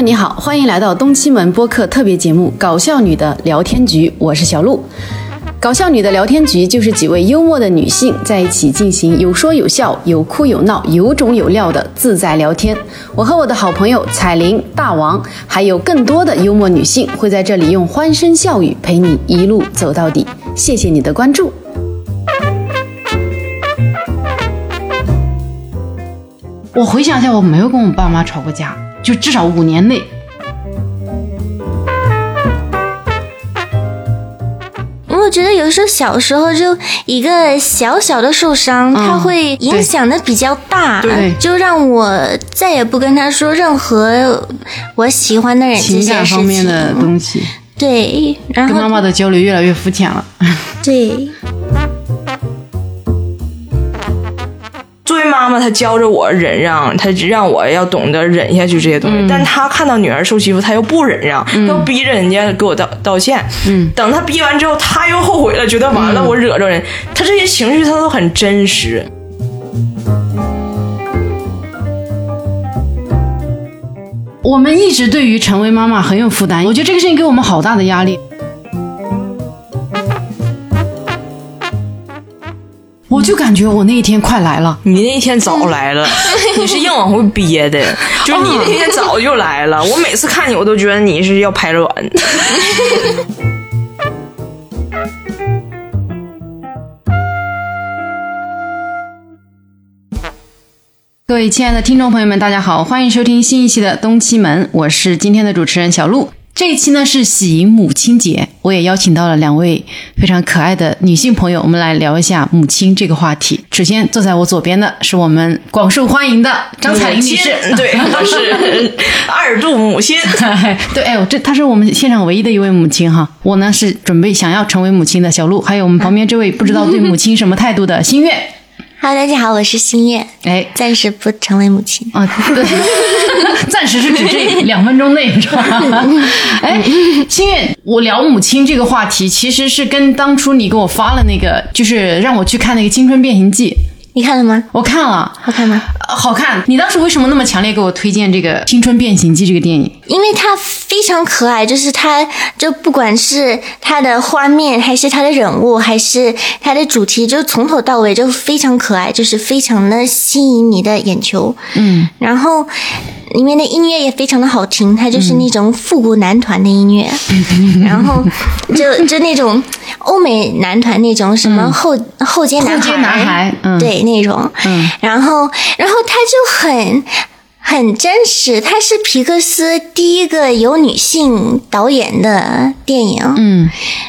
你好，欢迎来到东七门播客特别节目《搞笑女的聊天局》，我是小鹿。搞笑女的聊天局就是几位幽默的女性在一起进行有说有笑、有哭有闹、有种有料的自在聊天。我和我的好朋友彩玲、大王，还有更多的幽默女性会在这里用欢声笑语陪你一路走到底。谢谢你的关注。我回想一下，我没有跟我爸妈吵过架，就至少五年内。我觉得有时候小时候就一个小小的受伤，它会影响的比较大，就让我再也不跟他说任何我喜欢的人这情感方面的。东西，对，然后跟妈妈的交流越来越肤浅了。对，妈妈，她教着我忍让，她让我要懂得忍下去这些东西。但她看到女儿受欺负，她又不忍让，要逼着人家给我道道歉。嗯，等她逼完之后，她又后悔了，觉得完了，我惹着人。她这些情绪，她都很真实。我们一直对于成为妈妈很有负担，我觉得这个事情给我们好大的压力。我就感觉我那一天快来了，你那一天早来了，你是硬往回憋的，就是你那天早就来了。我每次看你，我都觉得你是要排卵。各位亲爱的听众朋友们，大家好，欢迎收听新一期的东七门，我是今天的主持人小鹿。这一期呢是喜迎母亲节，我也邀请到了两位非常可爱的女性朋友，我们来聊一下母亲这个话题。首先坐在我左边的是我们广受欢迎的张彩玲女士，对，她是 二度母亲。对，哎呦，这她是我们现场唯一的一位母亲哈。我呢是准备想要成为母亲的小鹿，还有我们旁边这位不知道对母亲什么态度的心月。Hello，大家好，我是星月，哎，暂时不成为母亲。啊，对，暂时是指这两分钟内是吧？哎，星月，我聊母亲这个话题，其实是跟当初你给我发了那个，就是让我去看那个《青春变形记》，你看了吗？我看了，好看吗？呃好看。你当时为什么那么强烈给我推荐这个《青春变形记》这个电影？因为它非常可爱，就是它就不管是它的画面，还是它的人物，还是它的主题，就从头到尾就非常可爱，就是非常的吸引你的眼球。嗯，然后里面的音乐也非常的好听，它就是嗯那种复古男团的音乐，然后就就那种欧美男团那种什么后、后街男孩后街男孩嗯对那种，嗯然后然后他就很。很真实，它是皮克斯第一个有女性导演的电影。嗯，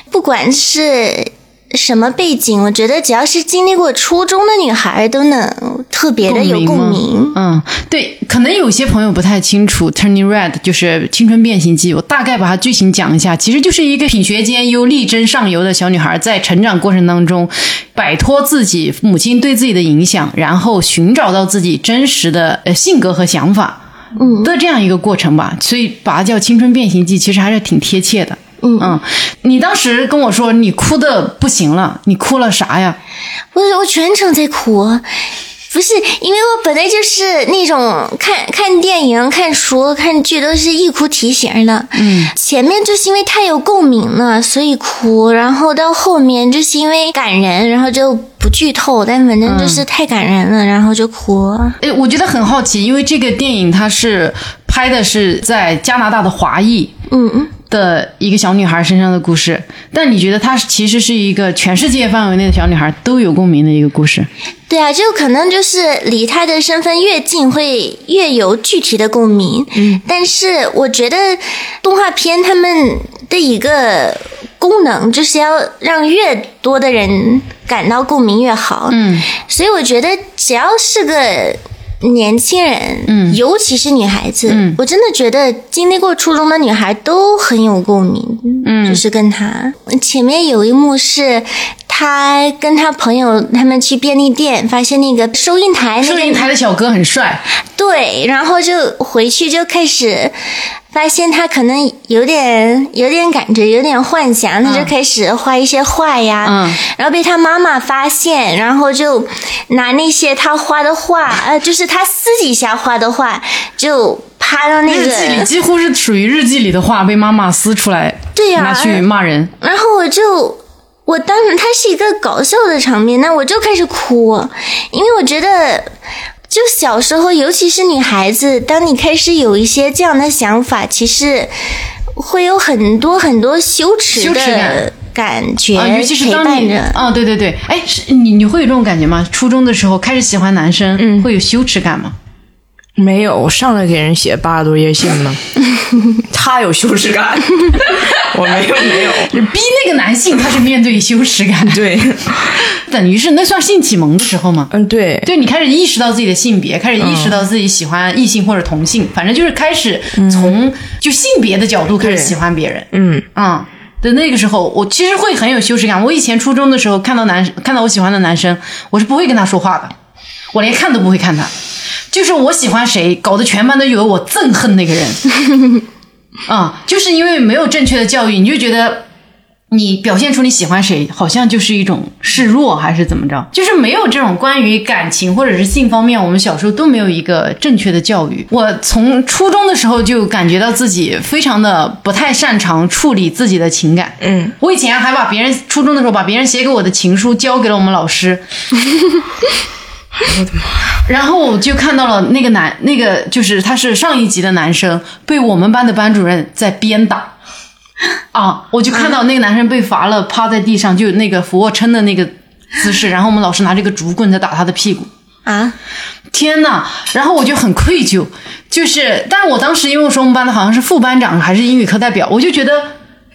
不管是什么背景，我觉得只要是经历过初中的女孩，都能特别的有共吗鸣。嗯，对，可能有些朋友不太清楚《Turning Red》就是《青春变形记》，我大概把它剧情讲一下，其实就是一个品学兼优、力争上游的小女孩，在成长过程当中摆脱自己母亲对自己的影响，然后寻找到自己真实的呃性格和想法。嗯的这样一个过程吧，所以把它叫《青春变形记》，其实还是挺贴切的。嗯嗯你当时跟我说你哭的不行了，你哭了啥呀？我我全程在哭，不是因为我本来就是那种看看电影、看书、看剧都是一哭提型的。嗯，前面就是因为太有共鸣了，所以哭，然后到后面就是因为感人，然后就不剧透，但反正就是太感人了，然后就哭。哎，我觉得很好奇，因为这个电影它是拍的是在加拿大的华裔嗯嗯。的一个小女孩身上的故事，但你觉得她其实是一个全世界范围内的小女孩都有共鸣的一个故事？对啊，就可能就是离她的身份越近，会越有具体的共鸣。嗯，但是我觉得动画片他们的一个功能就是要让越多的人感到共鸣越好。嗯，所以我觉得只要是个年轻人，嗯，尤其是女孩子，嗯。我真的觉得经历过初中的女孩都很有共鸣，嗯，就是跟她。前面有一幕是。他跟他朋友他们去便利店，发现那个收银台那个收银台的小哥很帅，对，然后就回去就开始发现他可能有点有点感觉，有点幻想，他就开始画一些画呀，嗯然后被他妈妈发现，然后就拿那些他画的画，呃，就是他私底下画的画，就趴到那个日记里，几乎是属于日记里的画被妈妈撕出来，对呀拿去骂人。然后我就。我当时它是一个搞笑的场面，那我就开始哭，因为我觉得，就小时候，尤其是女孩子，当你开始有一些这样的想法，其实会有很多很多羞耻羞耻感的感觉啊，尤其是当你伴着。啊，对对对，哎，是你你会有这种感觉吗？初中的时候开始喜欢男生，嗯会有羞耻感吗？没有，我上来给人写八十多页信呢，他有羞耻感，我没有没有。就逼那个男性，他是面对羞耻感，对，等于是那算性启蒙的时候吗？嗯对，对你开始意识到自己的性别，开始意识到自己喜欢异性或者同性，反正就是开始从就性别的角度开始喜欢别人。嗯嗯，的那个时候，我其实会很有羞耻感。我以前初中的时候，看到男看到我喜欢的男生，我是不会跟他说话的，我连看都不会看他。就是我喜欢谁，搞得全班都以为我憎恨那个人。啊、就是因为没有正确的教育，你就觉得你表现出你喜欢谁，好像就是一种示弱，还是怎么着？就是没有这种关于感情或者是性方面，我们小时候都没有一个正确的教育。我从初中的时候就感觉到自己非常的不太擅长处理自己的情感。嗯，我以前还把别人初中的时候把别人写给我的情书交给了我们老师。然后我就看到了那个男，那个就是他是上一级的男生，被我们班的班主任在鞭打。啊！我就看到那个男生被罚了，趴在地上，就那个俯卧撑的那个姿势，然后我们老师拿这个竹棍在打他的屁股。啊，天呐！然后我就很愧疚，就是，但是我当时因为我说我们班的好像是副班长还是英语课代表，我就觉得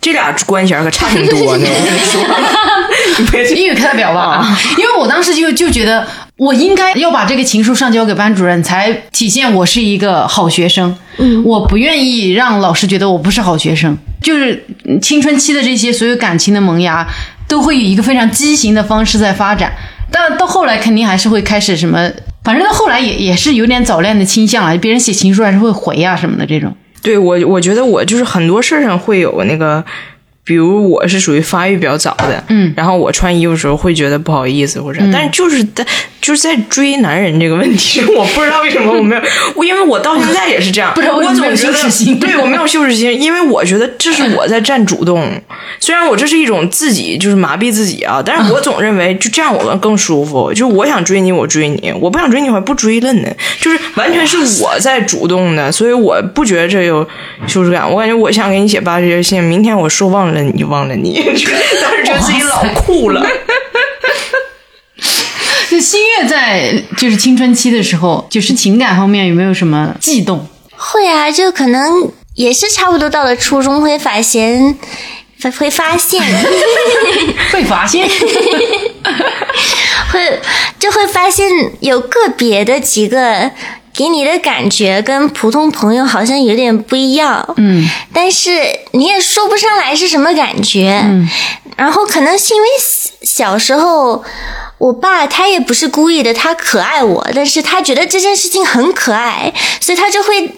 这俩关系可差挺多呢。英语课代表吧，因为我当时就就觉得我应该要把这个情书上交给班主任，才体现我是一个好学生。嗯，我不愿意让老师觉得我不是好学生。就是嗯青春期的这些所有感情的萌芽，都会以一个非常畸形的方式在发展。但到后来肯定还是会开始什么，反正到后来也也是有点早恋的倾向了。别人写情书还是会回啊什么的这种。对我，我觉得我就是很多事儿上会有那个，比如我是属于发育比较早的，嗯。然后我穿衣服的时候会觉得不好意思或者，但是就是在就是在追男人这个问题，我不知道为什么我没有，我因为我到现在也是这样，不知道为什么没有我总觉得对我没有羞耻心，因为我觉得这是我在占主动，虽然我这是一种自己就是麻痹自己啊，但是我总认为就这样我们更舒服，就是我想追你我追你，我不想追你我还不追了呢，就是完全是我在主动的，所以我不觉得这有羞耻感，我感觉我想给你写八十页信，明天我说忘了你就忘了你，当时觉得自己老酷了。就新月在就是青春期的时候，就是情感方面有没有什么悸动？会啊，就可能也是差不多到了初中会发现，会会发现，会发现？会就会发现有个别的几个给你的感觉跟普通朋友好像有点不一样，嗯，但是你也说不上来是什么感觉，嗯，然后可能是因为小时候。我爸他也不是故意的，他可爱我，但是他觉得这件事情很可爱，所以他就会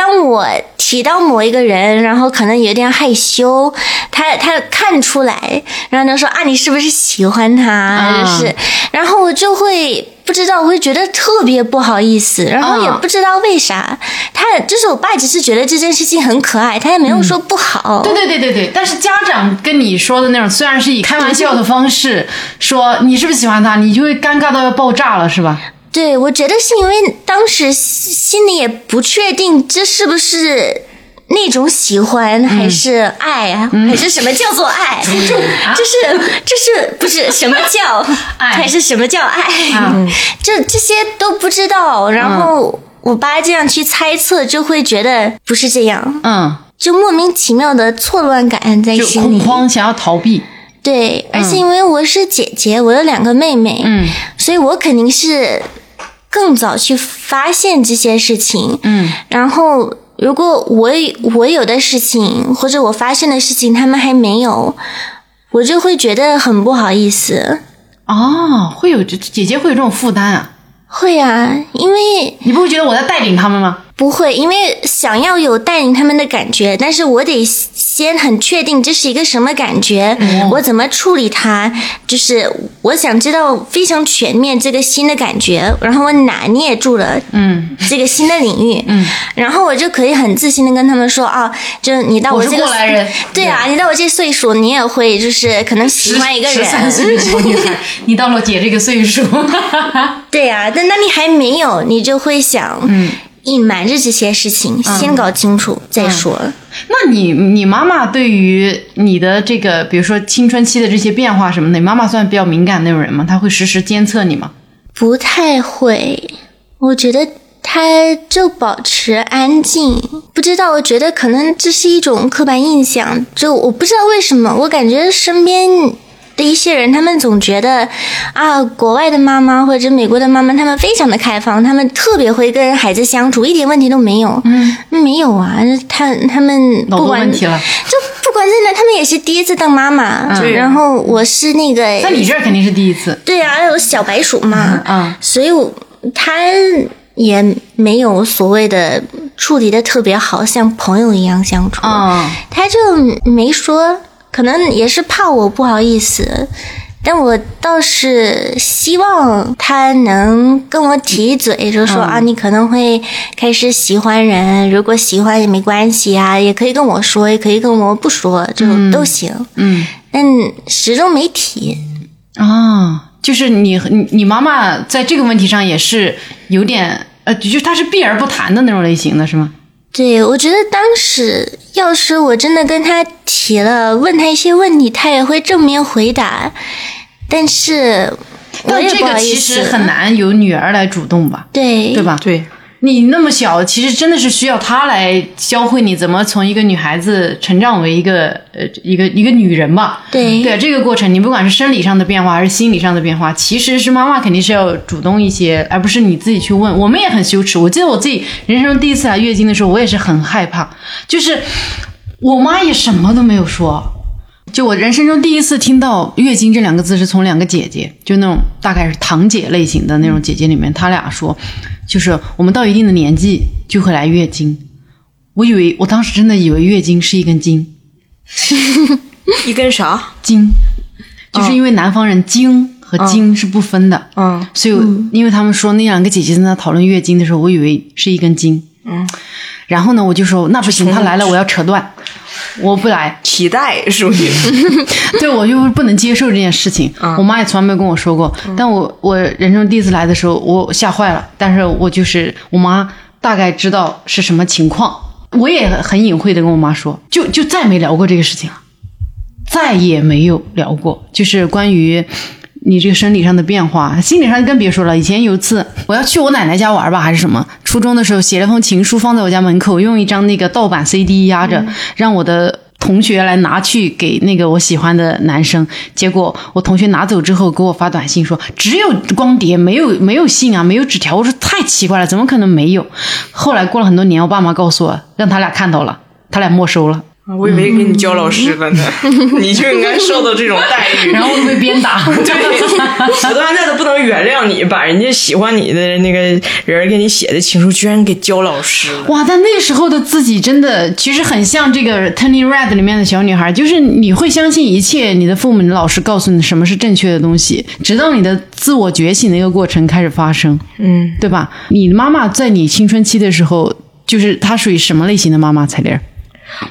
当我提到某一个人，然后可能有点害羞，他他看出来，然后他说啊，你是不是喜欢他？就是，然后我就会不知道，我会觉得特别不好意思，然后也不知道为啥。他就是我爸，只是觉得这件事情很可爱，他也没有说不好。对对对对对，但是家长跟你说的那种，虽然是以开玩笑的方式说你是不是喜欢他，你就会尴尬到要爆炸了，是吧？对，我觉得是因为当时心里也不确定这是不是那种喜欢还是爱啊，还是什么叫做爱？这是就是不是什么叫 爱还是什么叫爱？嗯这这些都不知道，然后我爸这样去猜测，就会觉得不是这样，嗯，就莫名其妙的错乱感在心里。恐慌，想要逃避。对，而且因为我是姐姐，我有两个妹妹，嗯所以我肯定是更早去发现这些事情。嗯，然后如果我我有的事情或者我发现的事情，他们还没有，我就会觉得很不好意思。哦，会有这姐姐会有这种负担啊？会啊，因为你不会觉得我在带领他们吗？不会，因为想要有带领他们的感觉，但是我得先先很确定这是一个什么感觉，我怎么处理它，就是我想知道非常全面这个新的感觉，然后我拿捏住了，嗯，这个新的领域，嗯，然后我就可以很自信的跟他们说啊，就你到我这个过来人。对啊，你到我这岁数，你也会就是可能喜欢一个十三人，岁的小女孩，你到了姐这个岁数，对呀、但那你还没有，你就会想，嗯，隐瞒着这些事情，先搞清楚再说。那你你妈妈对于你的这个，比如说青春期的这些变化什么的，你妈妈算比较敏感那种人吗？她会实时监测你吗？不太会，我觉得她就保持安静。不知道，我觉得可能这是一种刻板印象，就我不知道为什么，我感觉身边。的一些人，他们总觉得啊，国外的妈妈或者美国的妈妈，他们非常的开放，他们特别会跟孩子相处，一点问题都没有。嗯，没有啊，他他们不管问题了。就不管在哪，他们也是第一次当妈妈。嗯然后我是那个，在你这儿肯定是第一次。对啊，有小白鼠嘛，嗯所以我他也没有所谓的处理的特别好，像朋友一样相处。嗯他就没说，可能也是怕我不好意思。但我倒是希望他能跟我提一嘴，就说、啊，你可能会开始喜欢人，如果喜欢也没关系啊，也可以跟我说，也可以跟我不说，就都行。嗯但始终没提。啊，就是你你你妈妈在这个问题上也是有点呃，就是她是避而不谈的那种类型的是吗？对，我觉得当时要是我真的跟他提了，问他一些问题，他也会正面回答，但是我但这个其，实很难由女儿来主动吧，对对？吧？对，你那么小，其实真的是需要她来教会你怎么从一个女孩子成长为一个呃一个一个女人吧。对对这个过程，你不管是生理上的变化还是心理上的变化，其实是妈妈肯定是要主动一些，而不是你自己去问。我们也很羞耻。我记得我自己人生中第一次来月经的时候，我也是很害怕，就是我妈也什么都没有说。就我人生中第一次听到“月经”这两个字，是从两个姐姐，就那种大概是堂姐类型的那种姐姐里面，她俩说，就是我们到一定的年纪就会来月经。我以为我当时真的以为月经是一根筋，一根啥？筋，就是因为南方人经和经是不分的，嗯，所以因为他们说那两个姐姐在那讨论月经的时候，我以为是一根筋，嗯，然后呢，我就说那不行，她来了我要扯断，我不来，期待属于。对我就不能接受这件事情。我妈也从来没有跟我说过，但我我人生第一次来的时候，我吓坏了。但是我就是我妈大概知道是什么情况，我也很隐晦的跟我妈说，就就再没聊过这个事情了，再也没有聊过，就是关于。你这个生理上的变化，心理上更别说了。以前有一次我要去我奶奶家玩吧，还是什么，初中的时候写了封情书放在我家门口，用一张那个盗版 CD 压着，让我的同学来拿去给那个我喜欢的男生。结果我同学拿走之后给我发短信说只有光碟，没有没有信啊，没有纸条。我说太奇怪了，怎么可能没有？后来过了很多年，我爸妈告诉我，让他俩看到了，他俩没收了。我以为给你教老师了呢，你就应该受到这种待遇。然后被鞭打。对，我到现在都不能原谅你，把人家喜欢你的那个人给你写的情书，居然给教老师了。哇！但那时候的自己真的其实很像这个《Turning Red》里面的小女孩，就是你会相信一切你的父母、你的老师告诉你什么是正确的东西，直到你的自我觉醒的一个过程开始发生，嗯，对吧？你的妈妈在你青春期的时候，就是她属于什么类型的妈妈？彩玲儿，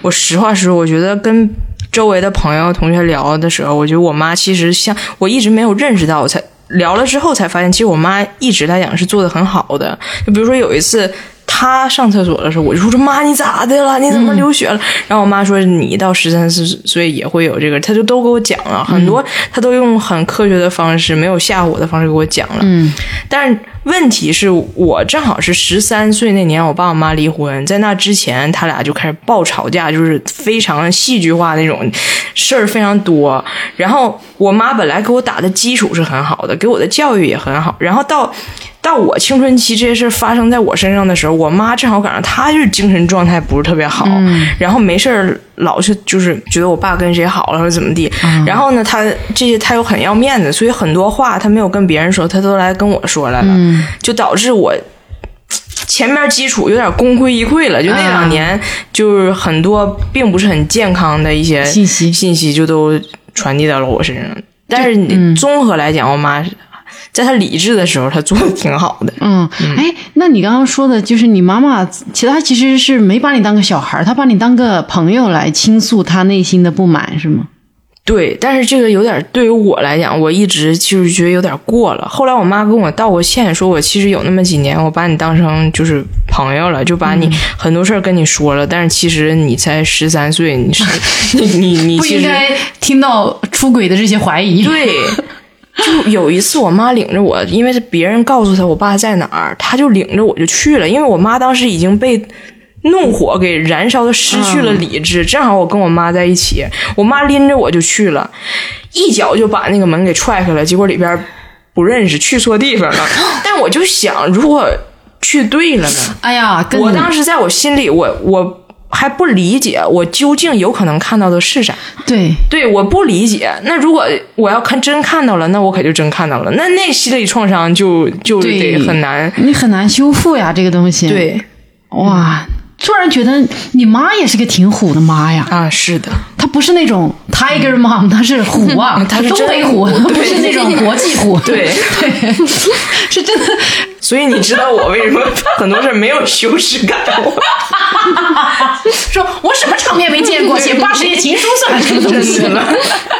我实话实说，我觉得跟周围的朋友、同学聊的时候，我觉得我妈其实像我一直没有认识到，我才聊了之后才发现，其实我妈一直来讲是做的很好的。就比如说有一次。她上厕所的时候，我就说：“妈，你咋的了？你怎么流血了？”然后我妈说：“你到十三四岁也会有这个。”他就都给我讲了很多，他都用很科学的方式，没有吓唬我的方式给我讲了。嗯但是问题是我正好是十三岁那年，我爸我妈离婚，在那之前，他俩就开始爆吵架，就是非常戏剧化那种事儿非常多。然后我妈本来给我打的基础是很好的，给我的教育也很好。然后到到我青春期这些事发生在我身上的时候，我妈正好赶上她就是精神状态不是特别好，然后没事儿老是就是觉得我爸跟谁好了或者怎么地。然后呢，她这些她又很要面子，所以很多话她没有跟别人说，她都来跟我说来了，就导致我。前面基础有点功亏一篑了，就那两年就是很多并不是很健康的一些信息信息就都传递到了我身上。但是你综合来讲，我妈在他理智的时候，他做的挺好的。嗯，哎，那你刚刚说的就是你妈妈，其实她其实是没把你当个小孩儿，她把你当个朋友来倾诉她内心的不满，是吗？对，但是这个有点对于我来讲，我一直就是觉得有点过了。后来我妈跟我道过歉，说我其实有那么几年，我把你当成就是朋友了，就把你很多事儿跟你说了。但是其实你才十三岁，你是你你你 其实不应该听到出轨的这些怀疑。对。就有一次，我妈领着我，因为是别人告诉她我爸在哪儿，她就领着我就去了。因为我妈当时已经被怒火给燃烧的失去了理智，正好我跟我妈在一起，我妈拎着我就去了，一脚就把那个门给踹开了，结果里边不认识，去错地方了。但我就想，如果去对了呢？哎呀，跟我当时在我心里，我我还不理解，我究竟有可能看到的是啥？对对，我不理解。那如果我要看真看到了，那我可就真看到了。那那心理创伤就就得很难。你很难修复呀，这个东西。，对哇，突然觉得你妈也是个挺虎的妈呀。啊，是的，她不是那种 tiger mom，她是虎啊，她是真东北虎，虎不是那种国际虎。对对，是真的。所以你知道我为什么很多事儿没有羞耻感？说我什么场面没见过，写八十页情书算什么东西了。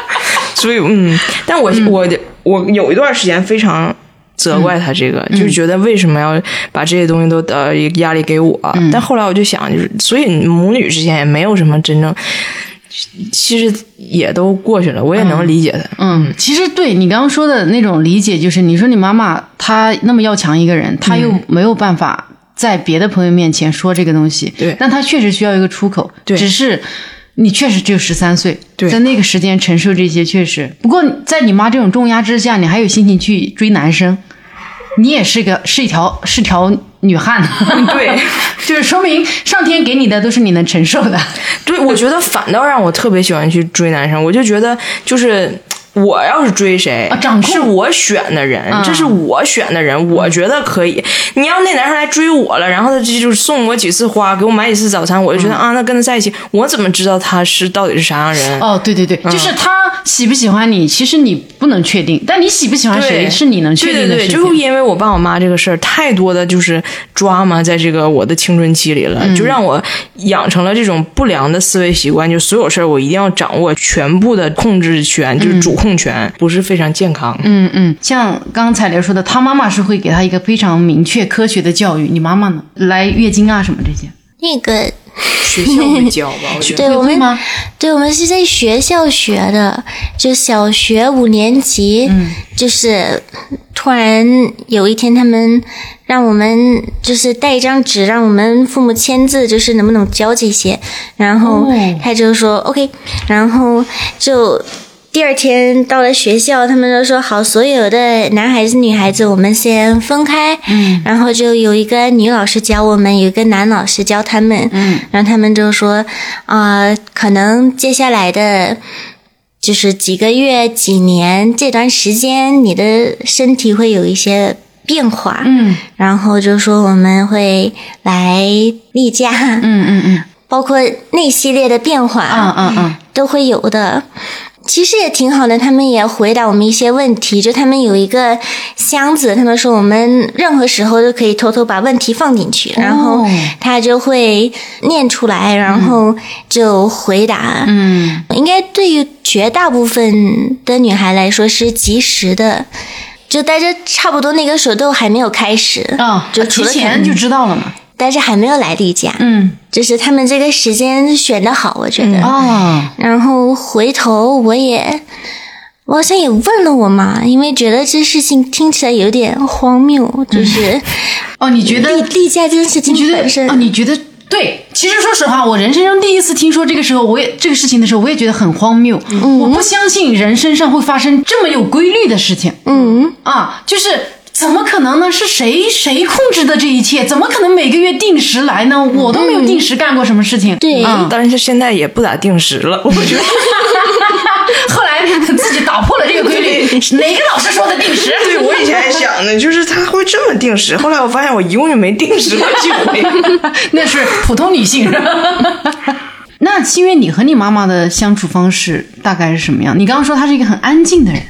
所以嗯，但我、我我有一段时间非常。责怪他这个，就是觉得为什么要把这些东西都呃压力给我？但后来我就想，就是所以母女之间也没有什么真正，其实也都过去了，我也能理解他。嗯，其实对你刚刚说的那种理解，就是你说你妈妈她那么要强一个人，她又没有办法在别的朋友面前说这个东西，对但她确实需要一个出口，对只是。你确实只有十三岁，对在那个时间承受这些确实。不过在你妈这种重压之下，你还有心情去追男生，你也是个是一条是条女汉子，对，就是说明上天给你的都是你能承受的。对，我觉得反倒让我特别喜欢去追男生，我就觉得就是。我要是追谁，啊掌控。是我选的人，嗯。这是我选的人，我觉得可以。你要那男生来追我了，然后他这就送我几次花，给我买几次早餐，我就觉得、啊，那跟他在一起，我怎么知道他是到底是啥样人？哦，对对对，就是他喜不喜欢你，其实你不能确定，但你喜不喜欢谁是你能确定的对对对。就是因为我爸我妈这个事儿，太多的就是抓嘛，在这个我的青春期里了，嗯。就让我养成了这种不良的思维习惯，就所有事儿我一定要掌握全部的控制权，就是主控权，不是非常健康。嗯嗯，像刚才刘说的，他妈妈是会给他一个非常明确、科学的教育，你妈妈呢？来月经啊什么这些，那个学校会教吧，我觉得。对我们会吗？对，我们是在学校学的，就小学五年级，嗯就是突然有一天，他们让我们就是带一张纸，让我们父母签字，就是能不能教这些，然后哦他就说 OK，然后就。第二天到了学校，他们就说好，所有的男孩子、女孩子，我们先分开。嗯，然后就有一个女老师教我们，有一个男老师教他们。嗯，然后他们就说，啊、可能接下来的，就是几个月、几年这段时间，你的身体会有一些变化。嗯然后就说我们会来例假，嗯嗯嗯包括那系列的变化。嗯嗯嗯，都会有的。其实也挺好的，他们也回答我们一些问题。就他们有一个箱子，他们说我们任何时候都可以偷偷把问题放进去，然后他就会念出来，然后就回答。嗯，应该对于绝大部分的女孩来说是及时的，就大家差不多那个时候都还没有开始啊，就提前就知道了嘛。但是还没有来例假，嗯就是他们这个时间选的好，我觉得。哦，然后回头我也，我好像也问了我妈，因为觉得这事情听起来有点荒谬，就是哦，你觉得例例假这件事情你觉本身得啊？你觉得对？其实说实话，我人生中第一次听说这个时候，我也这个事情的时候，我也觉得很荒谬。我不相信人身上会发生这么有规律的事情。嗯，啊，就是怎么可能呢？是谁谁控制的这一切？怎么可能每个月定时来呢？我都没有定时干过什么事情。对啊，但是现在也不咋定时了，我觉得。后来自己打破了这个规律，哪个老师说的定时？对我以前还想呢，就是他会这么定时，后来我发现我一共就没定时过几回。那是普通女性。那新月，你和你妈妈的相处方式大概是什么样？你刚刚说她是一个很安静的人，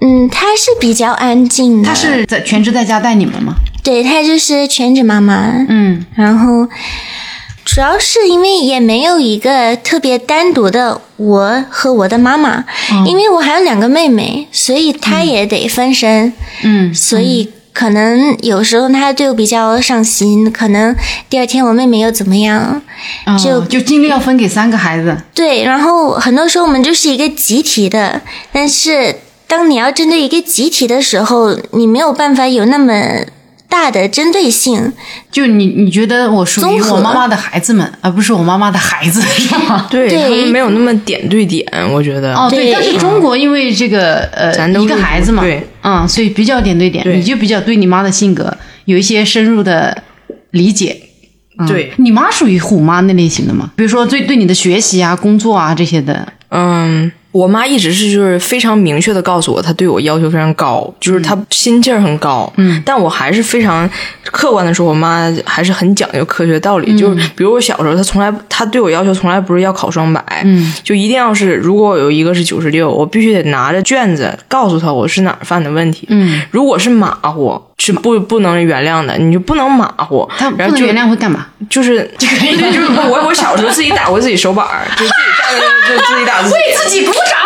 嗯，她是比较安静的，她是在全职在家带你们吗？对，她就是全职妈妈。嗯，然后主要是因为也没有一个特别单独的我和我的妈妈，因为我还有两个妹妹，所以她也得分身。嗯，所以可能有时候她对我比较上心，可能第二天我妹妹又怎么样，就哦就精力要分给三个孩子。对。然后很多时候我们就是一个集体的，但是当你要针对一个集体的时候，你没有办法有那么大的针对性。就你，你觉得我属于综合我妈妈的孩子们，而不是我妈妈的孩子，是吗？对对他们没有那么点对点，我觉得。哦，对，对但是中国因为这个呃一个咱都是孩子嘛，对，嗯，所以比较点对点，对你就比较对你妈的性格有一些深入的理解。嗯对你妈属于虎妈那类型的吗？比如说对对你的学习啊、工作啊这些的，嗯，我妈一直是就是非常明确的告诉我，她对我要求非常高，就是她心气儿很高。嗯，但我还是非常客观的说，我妈还是很讲究科学道理。就是比如我小时候，她从来她对我要求从来不是要考双百，嗯，就一定要是如果有一个是九十六，我必须得拿着卷子告诉她我是哪儿犯的问题。嗯，如果是马虎是不不能原谅的，你就不能马虎。他不然后就能原谅会干嘛？就是对，就是我我小时候自己打过自己手板儿，就自己站在那就自己打自己，为自己鼓掌。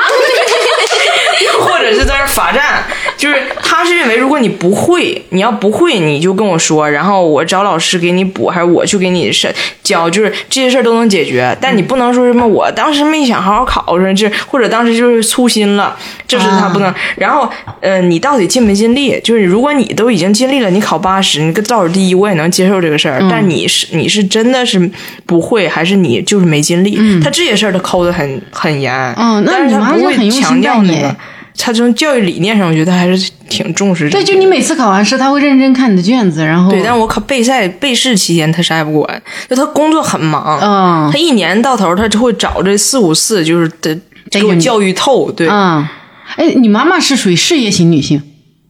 或者是在那儿罚站，就是他是认为如果你不会，你要不会你就跟我说，然后我找老师给你补，还是我去给你是教，就是这些事儿都能解决。但你不能说什么我当时没想好好考上，这或者当时就是粗心了，这是他不能。然后呃，你到底尽没尽力？就是如果你都已经尽力了，你考八十，你个倒数第一，我也能接受这个事儿。但你是你是真的是不会，还是你就是没尽力？他这些事儿他抠的很很严，嗯那但是你妈他不会是很用心强调你那个。他从教育理念上，我觉得还是挺重视这对，就你每次考完试，他会认真看你的卷子，然后对，但我考备赛备试期间，他啥也不管，就他工作很忙，嗯。他一年到头他就会找这四五次，就是得给我教育透。对，嗯，哎，你妈妈是属于事业型女性，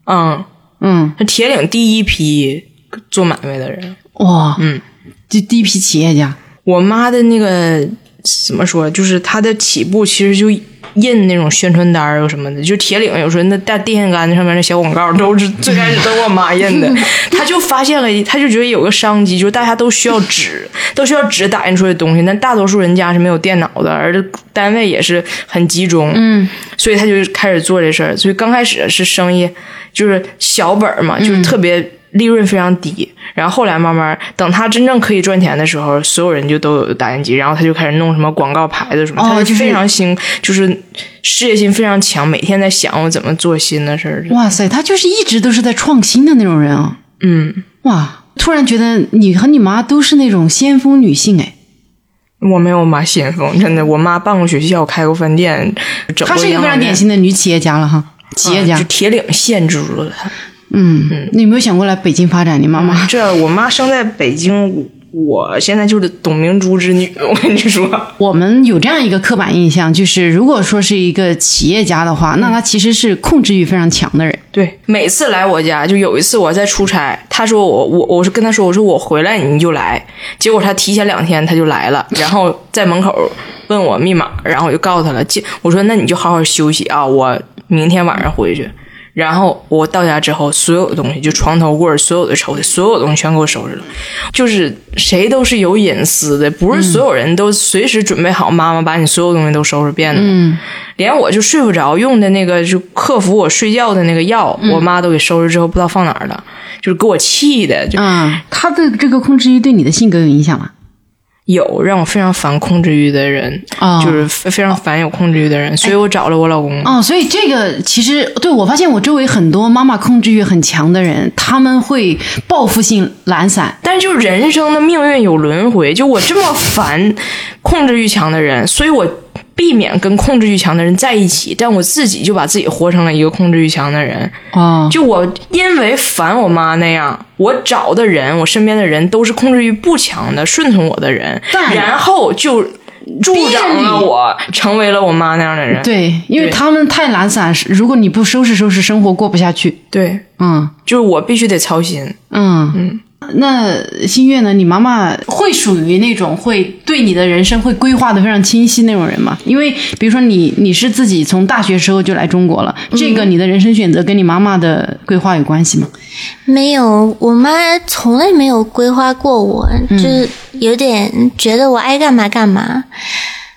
嗯，嗯，他铁岭第一批做买卖的人。哇，嗯，就第一批企业家，我妈的那个怎么说，就是他的起步其实就印那种宣传单儿有什么的，就铁岭有时候那大电线杆子上面那小广告都是最开始都是我妈印的，他就发现了，他就觉得有个商机，就是大家都需要纸，都需要纸打印出来的东西，但大多数人家是没有电脑的，而单位也是很集中，嗯，所以他就开始做这事儿，所以刚开始是生意就是小本儿嘛，就是特别。利润非常低，然后后来慢慢等他真正可以赚钱的时候，所有人就都有打印机，然后他就开始弄什么广告牌子什么，哦他就非常兴，就是事业心非常强，每天在想我怎么做新的事儿。哇塞，他就是一直都是在创新的那种人啊，嗯，哇，突然觉得你和你妈都是那种先锋女性，哎，我没有妈先锋，真的，我妈办过学校，开过饭店，整她是一个非常典型的女企业家了哈，企业家啊就，铁岭限制住了她。嗯，你有没有想过来北京发展？你妈妈？这我妈生在北京，我现在就是董明珠之女，我跟你说。我们有这样一个刻板印象，就是如果说是一个企业家的话，那他其实是控制欲非常强的人。对，每次来我家，就有一次我在出差，他说我我我是跟他说，我说我回来你就来，结果他提前两天他就来了，然后在门口问我密码，然后我就告诉他了，进我说那你就好好休息啊，我明天晚上回去。然后我到家之后，所有的东西就床头柜、所有的抽屉、所有东西全给我收拾了。就是谁都是有隐私的，不是所有人都随时准备好妈妈把你所有东西都收拾遍的。嗯，连我就睡不着用的那个就克服我睡觉的那个药，我妈都给收拾之后不知道放哪儿了，就是给我气的，就啊，他的这个控制欲对你的性格有影响吗？有让我非常烦控制欲的人，哦就是非非常烦有控制欲的人，所以我找了我老公。哦，所以这个其实对我发现，我周围很多妈妈控制欲很强的人，他们会报复性懒散。但是就是人生的命运有轮回，就我这么烦控制欲强的人，所以我避免跟控制欲强的人在一起，但我自己就把自己活成了一个控制欲强的人。哦，就我因为烦我妈那样，我找的人，我身边的人都是控制欲不强的、顺从我的人，但然后就助长了我成为了我妈那样的人。对，因为他们太懒散，如果你不收拾收拾，生活过不下去。对，嗯就是我必须得操心。嗯嗯。那新月呢？你妈妈会属于那种会对你的人生会规划的非常清晰那种人吗？因为比如说你你是自己从大学时候就来中国了，这个你的人生选择跟你妈妈的规划有关系吗？没有，我妈从来没有规划过我，就是有点觉得我爱干嘛干嘛，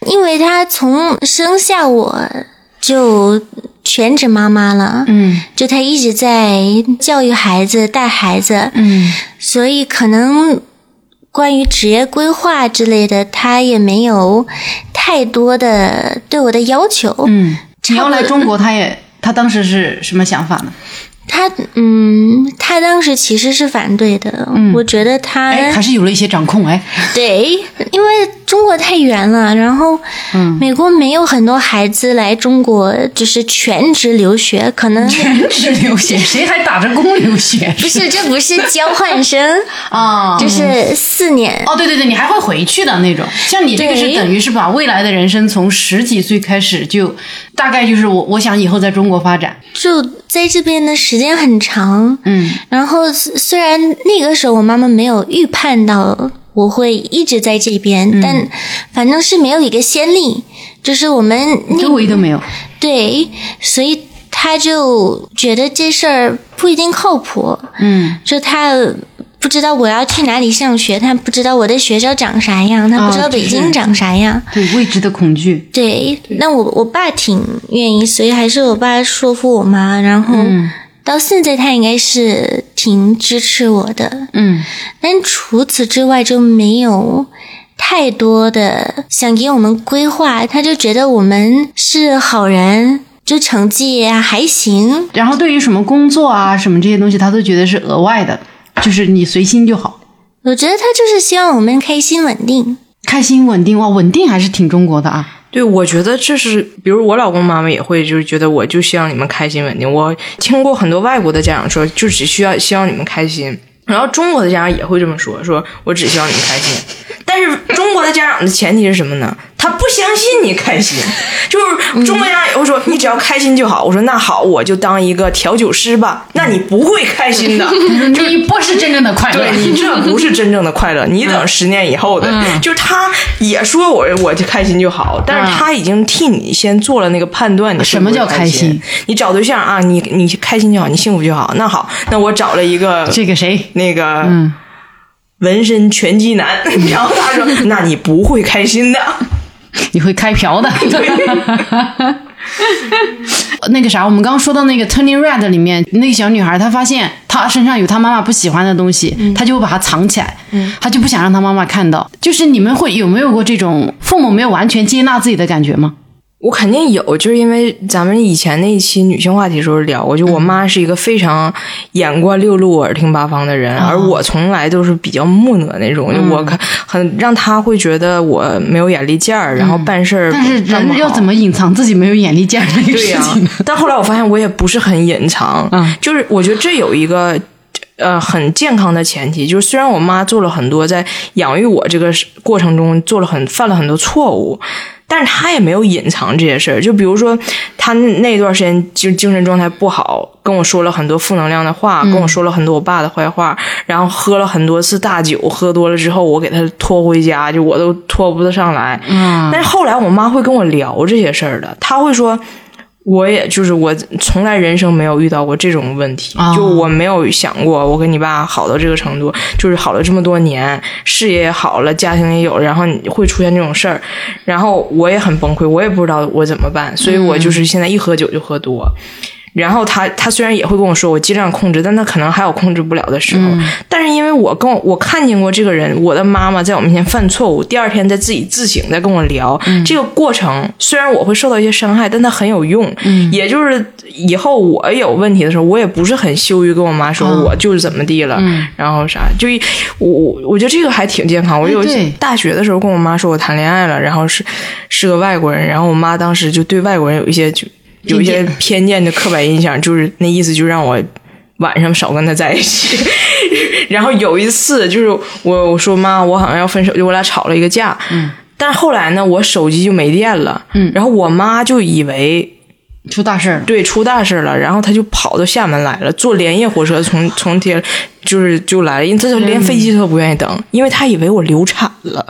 因为她从生下我就全职妈妈了，嗯就她一直在教育孩子、带孩子，嗯所以可能关于职业规划之类的，她也没有太多的对我的要求。嗯。你要来中国，她也她当时是什么想法呢？他嗯，他当时其实是反对的。我觉得他哎，还是有了一些掌控哎。对，因为中国太远了，然后嗯美国没有很多孩子来中国就是全职留学，可能全职留学，谁还打着工留学？不是，这不是交换生，啊，就是四年。哦，对对对，你还会回去的那种。像你这个是等于是把未来的人生从十几岁开始就，大概就是我我想以后在中国发展。就在这边的时间很长，嗯。然后虽虽然那个时候我妈妈没有预判到我会一直在这边，嗯。但反正是没有一个先例，就是我们那周围都没有。对，所以他就觉得这事儿不一定靠谱，嗯。就他不知道我要去哪里上学，他不知道我的学校长啥样，他不知道北京长啥样。对未知的恐惧。对，那我我爸挺愿意，所以还是我爸说服我妈，然后嗯。到现在他应该是挺支持我的，嗯。但除此之外就没有太多的想给我们规划，他就觉得我们是好人，就成绩还行，然后对于什么工作啊什么这些东西，他都觉得是额外的，就是你随心就好，我觉得他就是希望我们开心稳定。开心稳定哇，稳定还是挺中国的啊。对，我觉得这是，比如我老公妈妈也会，就是觉得我就希望你们开心稳定。我听过很多外国的家长说，就只需要希望你们开心，然后中国的家长也会这么说，说我只希望你们开心。但是中国的家长的前提是什么呢？他不相信你开心，就是中国家长也会说你只要开心就好。我说那好，我就当一个调酒师吧。那你不会开心的，就 你不是真正的快乐对。你这不是真正的快乐，你等十年以后的。就是他也说我我就开心就好，但是他已经替你先做了那个判断，你什么叫开开心？你找对象啊，你你开心就好，你幸福就好。那好，那我找了一个这个谁？那个嗯纹身拳击男，然后他说，那你不会开心的。你会开瓢的。那个啥，我们刚刚说到那个《Turning Red》里面，那个小女孩她发现她身上有她妈妈不喜欢的东西，她就会把它藏起来，她就不想让她妈妈看到。就是你们会有没有过这种父母没有完全接纳自己的感觉吗？我肯定有，就是因为咱们以前那一期女性话题的时候聊过，就我妈是一个非常眼观六路、耳听八方的人，而我从来都是比较木讷那种，就我看很让她会觉得我没有眼力见儿，然后办事儿但是人要怎么隐藏自己没有眼力见儿这个事情呢？但后来我发现我也不是很隐藏，嗯就是我觉得这有一个。呃，很健康的前提就是，虽然我妈做了很多在养育我这个过程中做了很犯了很多错误，但是她也没有隐藏这些事儿。就比如说，她那段时间就精神状态不好，跟我说了很多负能量的话，跟我说了很多我爸的坏话，然后喝了很多次大酒，喝多了之后我给她拖回家，就我都拖不得上来。嗯但是后来我妈会跟我聊这些事儿的，她会说。我也就是我从来人生没有遇到过这种问题，哦就我没有想过我跟你爸好到这个程度，就是好了这么多年，事业也好了，家庭也有，然后你会出现这种事儿，然后我也很崩溃，我也不知道我怎么办，所以我就是现在一喝酒就喝多。然后他他虽然也会跟我说我尽量控制，但他可能还有控制不了的时候。但是因为我跟我我看见过这个人，我的妈妈在我面前犯错误，第二天再自己自省，再跟我聊、这个过程，虽然我会受到一些伤害，但它很有用。也就是以后我有问题的时候，我也不是很羞于跟我妈说我就是怎么地了，然后啥，就一我我我觉得这个还挺健康。我有大学的时候跟我妈说我谈恋爱了，然后是是个外国人，然后我妈当时就对外国人有一些就有一些偏见的刻板印象，就是那意思就让我晚上少跟他在一起。然后有一次就是我我说妈，我好像要分手，就我俩吵了一个架。嗯但是后来呢，我手机就没电了，嗯然后我妈就以为出大事儿了。对出大事了，然后他就跑到厦门来了，坐连夜火车从 从天就是就来了，因为他连飞机他都不愿意等，因为他以为我流产了。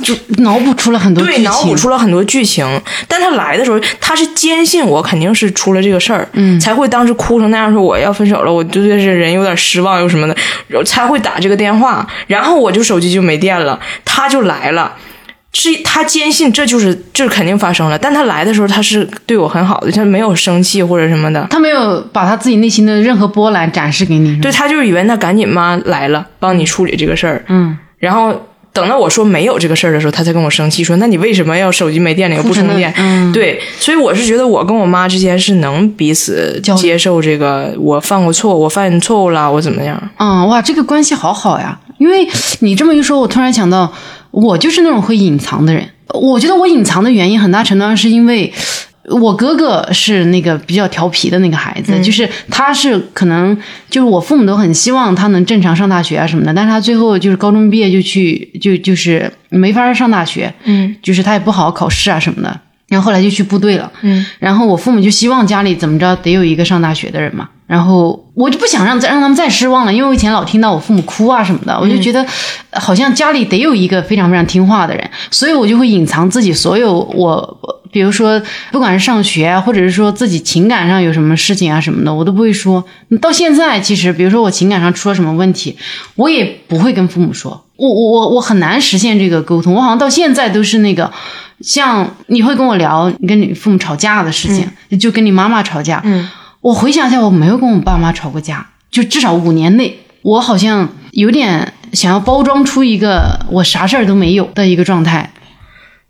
就脑补出了很多剧对，脑补出了很多剧情。但他来的时候，他是坚信我肯定是出了这个事儿，嗯才会当时哭成那样，说我要分手了，我对这人有点失望又什么的，然后才会打这个电话。然后我就手机就没电了，他就来了。是他坚信这就是这肯定发生了，但他来的时候他是对我很好的，他没有生气或者什么的，他没有把他自己内心的任何波澜展示给你。对，他就是以为那赶紧妈来了，帮你处理这个事儿。嗯，然后等到我说没有这个事儿的时候，他才跟我生气，说那你为什么要手机没电了又不充电？嗯对，所以我是觉得我跟我妈之间是能彼此接受这个，我犯过错，我犯错误了，我怎么样？嗯，哇，这个关系好好呀！因为你这么一说，我突然想到，我就是那种会隐藏的人。我觉得我隐藏的原因很大程度上是因为我哥哥是那个比较调皮的那个孩子，就是他是可能就是我父母都很希望他能正常上大学啊什么的，但是他最后就是高中毕业就去就就是没法上大学，嗯就是他也不好好考试啊什么的。然后后来就去部队了，嗯，然后我父母就希望家里怎么着得有一个上大学的人嘛，然后我就不想让再让他们再失望了，因为我以前老听到我父母哭啊什么的，我就觉得呃好像家里得有一个非常非常听话的人，所以我就会隐藏自己所有我，比如说不管是上学啊，或者是说自己情感上有什么事情啊什么的，我都不会说。到现在其实，比如说我情感上出了什么问题，我也不会跟父母说，我我我我很难实现这个沟通，我好像到现在都是那个。像你会跟我聊你跟你父母吵架的事情，就跟你妈妈吵架。嗯，我回想一下，我没有跟我爸妈吵过架，就至少五年内，我好像有点想要包装出一个我啥事儿都没有的一个状态。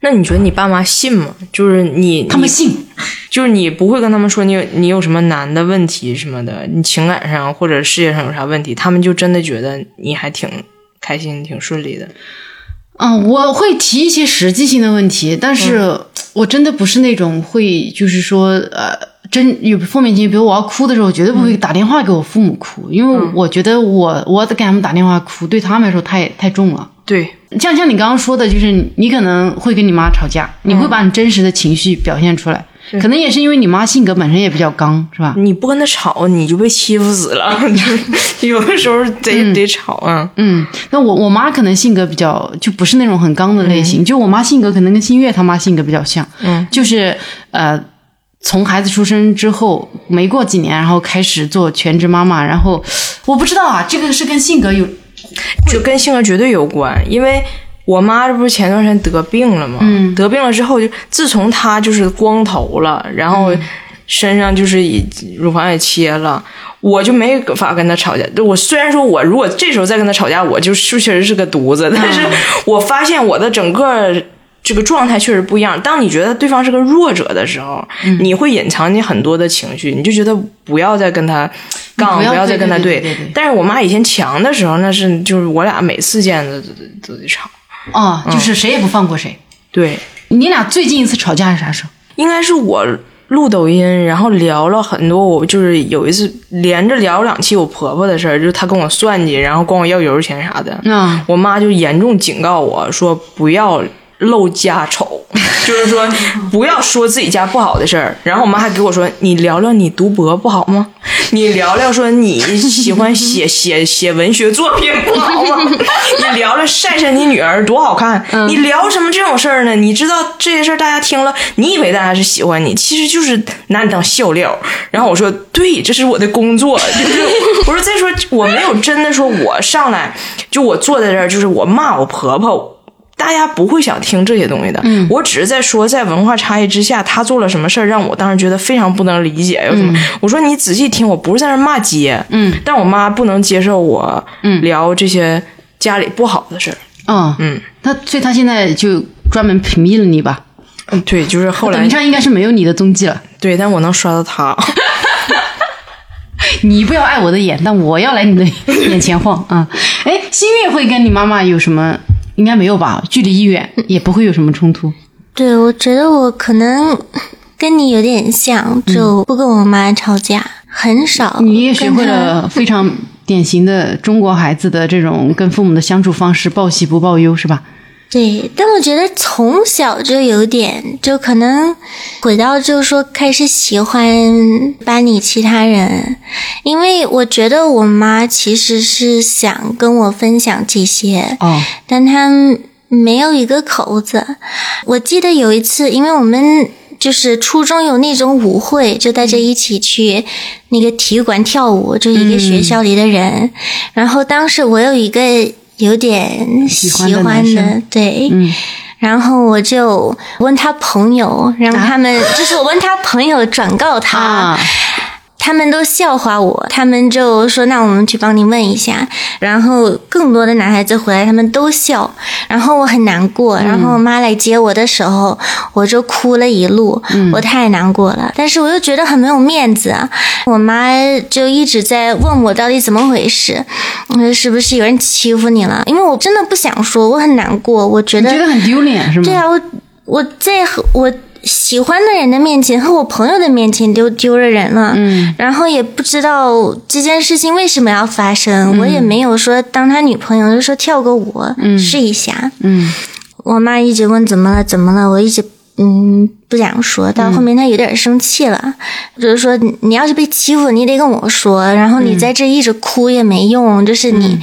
那你觉得你爸妈信吗？就是你你他们信，就是你不会跟他们说你有你有什么难的问题什么的，你情感上或者事业上有啥问题，他们就真的觉得你还挺开心、挺顺利的。嗯，我会提一些实际性的问题，但是我真的不是那种会，就是说，呃，真有负面情绪，比如我要哭的时候，我绝对不会打电话给我父母哭，因为我觉得我我给他们打电话哭，对他们来说太太重了。对，像像你刚刚说的，就是你你可能会跟你妈吵架，你会把你真实的情绪表现出来，可能也是因为你妈性格本身也比较刚，是吧？你不跟她吵，你就被欺负死了。就 有的时候得、得吵啊。嗯，那我我妈可能性格比较就不是那种很刚的类型，就我妈性格可能跟新月她妈性格比较像，嗯，就是呃，从孩子出生之后没过几年，然后开始做全职妈妈，然后我不知道啊，这个是跟性格有就跟性格绝对有关，因为我妈这不是前段时间得病了吗？嗯得病了之后就，自从她就是光头了，然后身上就是以乳房也切了，我就没法跟她吵架。我虽然说我如果这时候再跟她吵架，我就是确实是个犊子，但是我发现我的整个。这个状态确实不一样。当你觉得对方是个弱者的时候，你会隐藏你很多的情绪，你就觉得不要再跟他杠，不要再跟他对对对对对但是我妈以前强的时候，那是就是我俩每次见都都都得吵。啊、就是谁也不放过谁。对，你俩最近一次吵架是啥时候？应该是我录抖音，然后聊了很多。我就是有一次连着聊两期我婆婆的事儿，就是她跟我算计，然后管我要油钱啥的。嗯，我妈就严重警告我说不要露家丑，就是说不要说自己家不好的事儿。然后我妈还给我说，你聊聊你读博不好吗？你聊聊说你喜欢写 写写文学作品不好吗？你聊聊晒晒你女儿多好看。你聊什么这种事儿呢？你知道这些事儿大家听了，你以为大家是喜欢你，其实就是拿你当笑料。然后我说，对，这是我的工作，就是我说再说我没有真的说我上来就我坐在这儿，就是我骂我婆婆。大家不会想听这些东西的，嗯我只是在说，在文化差异之下，他做了什么事儿，让我当时觉得非常不能理解。有什么？我说你仔细听，我不是在那骂街，嗯，但我妈不能接受我聊这些家里不好的事儿。嗯嗯，那所以他现在就专门屏蔽了你吧？嗯，对，就是后来抖音上应该是没有你的踪迹了。对，但我能刷到他。你不要碍我的眼，但我要来你的眼前晃啊！哎，新月会跟你妈妈有什么？应该没有吧？距离一远，也不会有什么冲突。对，我觉得我可能跟你有点像，就不跟我妈吵架，很少。你也学会了 非常典型的中国孩子的这种跟父母的相处方式，报喜不报忧，是吧？对，但我觉得从小就有点，就可能回到就是说开始喜欢班里其他人，因为我觉得我妈其实是想跟我分享这些，哦，但她没有一个口子。我记得有一次，因为我们就是初中有那种舞会，就大家一起去那个体育馆跳舞，就一个学校里的人。然后当时我有一个有点喜喜欢的对，嗯。然后我就问他朋友，让他们、就是我问他朋友转告他。啊，他们都笑话我，他们就说：“那我们去帮你问一下。”然后更多的男孩子回来，他们都笑，然后我很难过。然后我妈来接我的时候，我就哭了一路，我太难过了。但是我又觉得很没有面子啊！我妈就一直在问我到底怎么回事，我说是不是有人欺负你了？因为我真的不想说，我很难过，我觉得你觉得很丢脸是吗？对啊，我我在和我喜欢的人的面前和我朋友的面前都丢了人了，嗯，然后也不知道这件事情为什么要发生，我也没有说当他女朋友就说跳个舞、试一下，嗯。我妈一直问怎么了怎么了，我一直。嗯，不想说，到后面他有点生气了，就是说你你要是被欺负，你得跟我说，然后你在这一直哭也没用，就是你、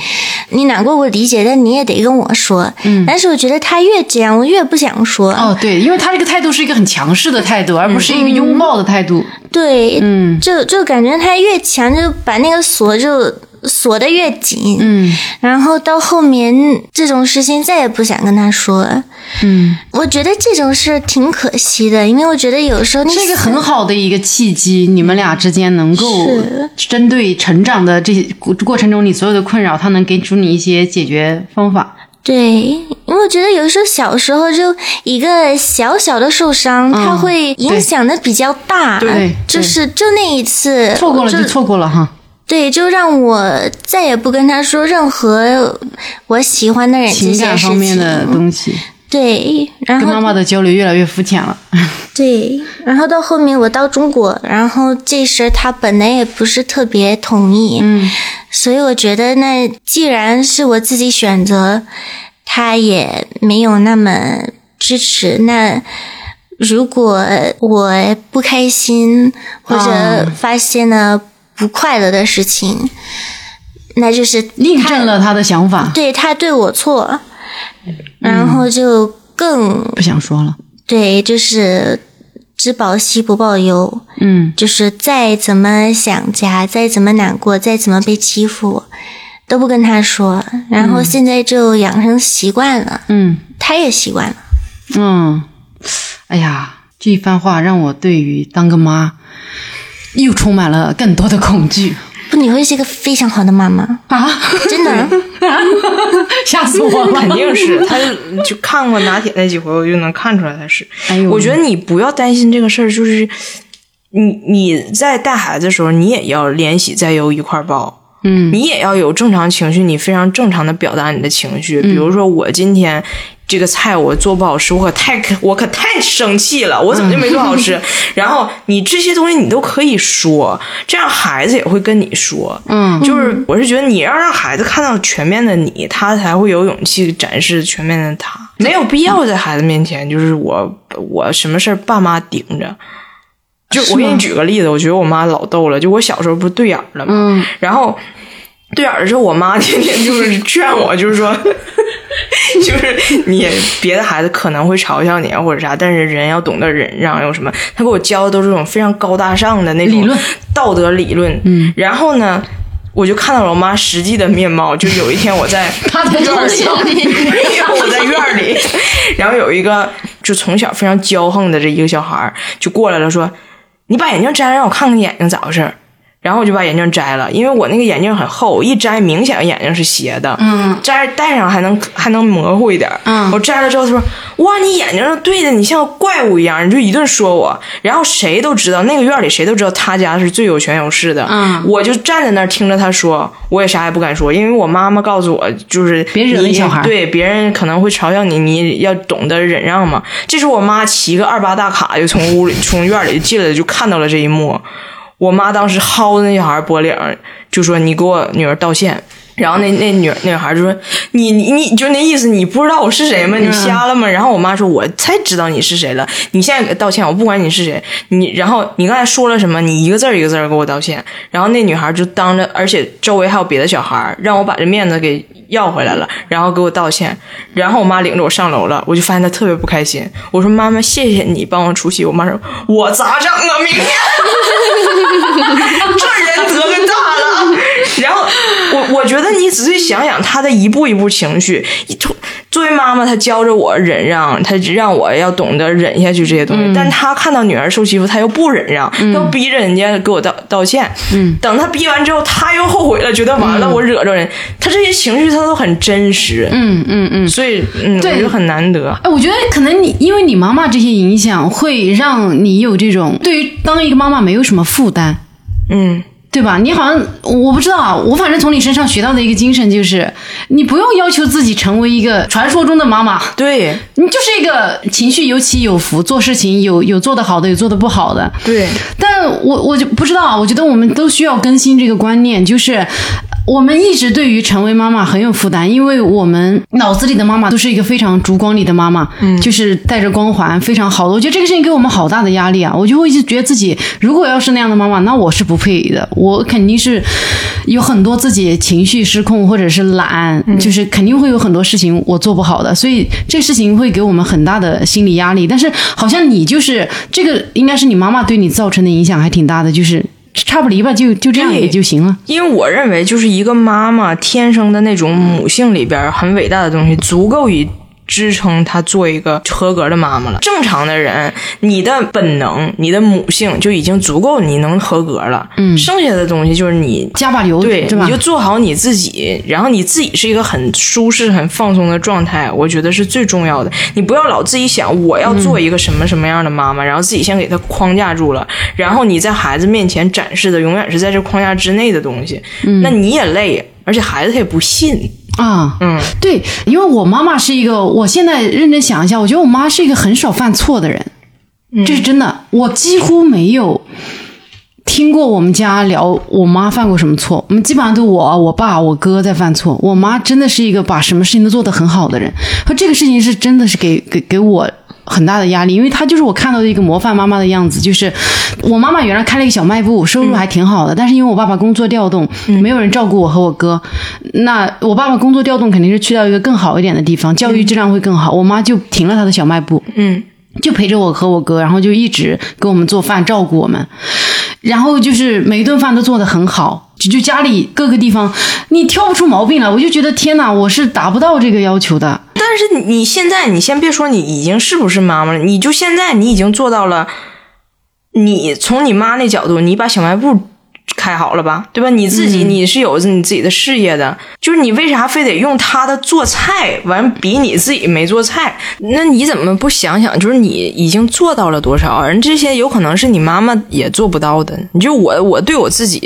你难过我理解，但你也得跟我说。嗯，但是我觉得他越这样，我越不想说。哦，对，因为他这个态度是一个很强势的态度，而不是一个拥抱的态度。对，嗯。就就感觉他越强，就把那个锁就锁得越紧，嗯然后到后面这种事情再也不想跟他说了。嗯，我觉得这种事挺可惜的，因为我觉得有时候你是一个很好的一个契机，你们俩之间能够针对成长的这些过过程中你所有的困扰，他能给出你一些解决方法。对，因为我觉得有时候小时候就一个小小的受伤，它会影响的比较大。对对就是就那一次错过了就就错过了哈，对，就让我再也不跟他说任何我喜欢的人这情感件事情。方面的东西，对，然后跟妈妈的交流越来越肤浅了。对，然后到后面我到中国，然后这事儿他本来也不是特别同意，嗯所以我觉得那既然是我自己选择，他也没有那么支持。那如果我不开心或者哦发现了不快乐的事情，那就是印证了他的想法，对他对我错，然后就更不想说了。对，就是只保喜不报忧。嗯就是再怎么想家，再怎么难过，再怎么被欺负，都不跟他说。然后现在就养成习惯了，嗯他也习惯了。嗯，哎呀，这一番话让我对于当个妈又充满了更多的恐惧不，你会是一个非常好的妈妈，啊！真的。吓死我了！肯定是，他就就看过拿铁那几回，我就能看出来他是。哎呦我觉得你不要担心这个事儿，就是你你在带孩子的时候，你也要连喜带忧一块儿抱。嗯你也要有正常情绪，你非常正常的表达你的情绪。比如说，我今天这个菜我做不好吃，我可太我可太生气了，我怎么就没做好吃？然后你这些东西你都可以说，这样孩子也会跟你说。嗯就是我是觉得你要让孩子看到全面的你，他才会有勇气展示全面的他。没有必要在孩子面前就是我我什么事儿爸妈顶着。就我给你举个例子，我觉得我妈老逗了。就我小时候不是对眼儿了吗？嗯然后对眼儿的时候，我妈天天就是劝我，就是说，就是你别的孩子可能会嘲笑你啊或者啥，但是人要懂得忍让，有什么？他给我教的都是这种非常高大上的那种道德理论。嗯，然后呢？我就看到了我妈实际的面貌。就有一天我在 我在院里，然后有一个就从小非常骄横的这一个小孩儿就过来了，说：“你把眼镜摘了，让我看看你眼睛咋回事儿。”然后我就把眼镜摘了，因为我那个眼镜很厚，一摘明显眼睛是斜的。嗯，摘戴上还能还能模糊一点。嗯我摘了之后，他说：“哇，你眼睛上对的，你像怪物一样。”你就一顿说我，然后谁都知道，那个院里谁都知道他家是最有权有势的。嗯我就站在那儿听着他说，我也啥也不敢说，因为我妈妈告诉我，就是别惹那小孩对别人可能会嘲笑你，你要懂得忍让嘛。这时候我妈骑个二八大卡就从屋里从院里进来，就看到了这一幕。我妈当时薅着那小孩脖领儿，就说：“你给我女儿道歉。”然后那那女那孩就说：“你你你就那意思，你不知道我是谁吗？你瞎了吗？”然后我妈说：“我才知道你是谁了。你现在给道歉，我不管你是谁。你然后你刚才说了什么？你一个字儿一个字儿给我道歉。”然后那女孩就当着，而且周围还有别的小孩，让我把这面子给要回来了，然后给我道歉。然后我妈领着我上楼了，我就发现她特别不开心。我说：“妈妈，谢谢你帮我出气。”我妈说：“我咋整啊？明天 这人得个大了。”然后我我觉得你仔细想想，他的一步一步情绪，作为妈妈，她教着我忍让，她让我要懂得忍下去这些东西。但她看到女儿受欺负，她又不忍让，又逼着人家给我道道歉。嗯，等她逼完之后，她又后悔了，觉得完了，我惹着人。她这些情绪，她都很真实。嗯嗯嗯，所以嗯，我觉得很难得。哎，我觉得可能你因为你妈妈这些影响，会让你有这种对于当一个妈妈没有什么负担。嗯。对吧？你好像我不知道啊，我反正从你身上学到的一个精神就是，你不用要求自己成为一个传说中的妈妈，对你就是一个情绪有起有伏，做事情有有做得好的，有做得不好的。对，但我我就不知道，我觉得我们都需要更新这个观念，就是。我们一直对于成为妈妈很有负担，因为我们脑子里的妈妈都是一个非常烛光里的妈妈，嗯，就是带着光环，非常好的。我觉得这个事情给我们好大的压力啊！我就会一直觉得自己，如果要是那样的妈妈，那我是不配的。我肯定是有很多自己情绪失控，或者是懒，就是肯定会有很多事情我做不好的。所以这事情会给我们很大的心理压力。但是好像你就是这个，应该是你妈妈对你造成的影响还挺大的，就是。差不离吧，就就这样也就行了。因为我认为，就是一个妈妈天生的那种母性里边很伟大的东西，足够以。支撑她做一个合格的妈妈了。正常的人，你的本能、你的母性就已经足够，你能合格了。嗯，剩下的东西就是你加把油，对，你就做好你自己，然后你自己是一个很舒适、很放松的状态，我觉得是最重要的。你不要老自己想我要做一个什么什么样的妈妈，然后自己先给她框架住了，然后你在孩子面前展示的永远是在这框架之内的东西，嗯那你也累，而且孩子他也不信。啊，嗯，对，因为我妈妈是一个，我现在认真想一下，我觉得我妈是一个很少犯错的人，这是真的，我几乎没有听过我们家聊我妈犯过什么错，我们基本上都我、我爸、我哥在犯错，我妈真的是一个把什么事情都做得很好的人，和这个事情是真的是给给给我。很大的压力，因为她就是我看到的一个模范妈妈的样子。就是我妈妈原来开了一个小卖部，收入还挺好的，但是因为我爸爸工作调动，没有人照顾我和我哥。那我爸爸工作调动肯定是去到一个更好一点的地方，教育质量会更好。我妈就停了她的小卖部，嗯，就陪着我和我哥，然后就一直给我们做饭，照顾我们。然后就是每一顿饭都做得很好，就就家里各个地方你挑不出毛病来。我就觉得天哪，我是达不到这个要求的。但是你现在，你先别说你已经是不是妈妈了，你就现在你已经做到了。你从你妈那角度，你把小卖部。开好了吧，对吧？你自己你是有你自己的事业的，就是你为啥非得用他的做菜完比你自己没做菜？那你怎么不想想，就是你已经做到了多少？人这些有可能是你妈妈也做不到的。你就我，我对我自己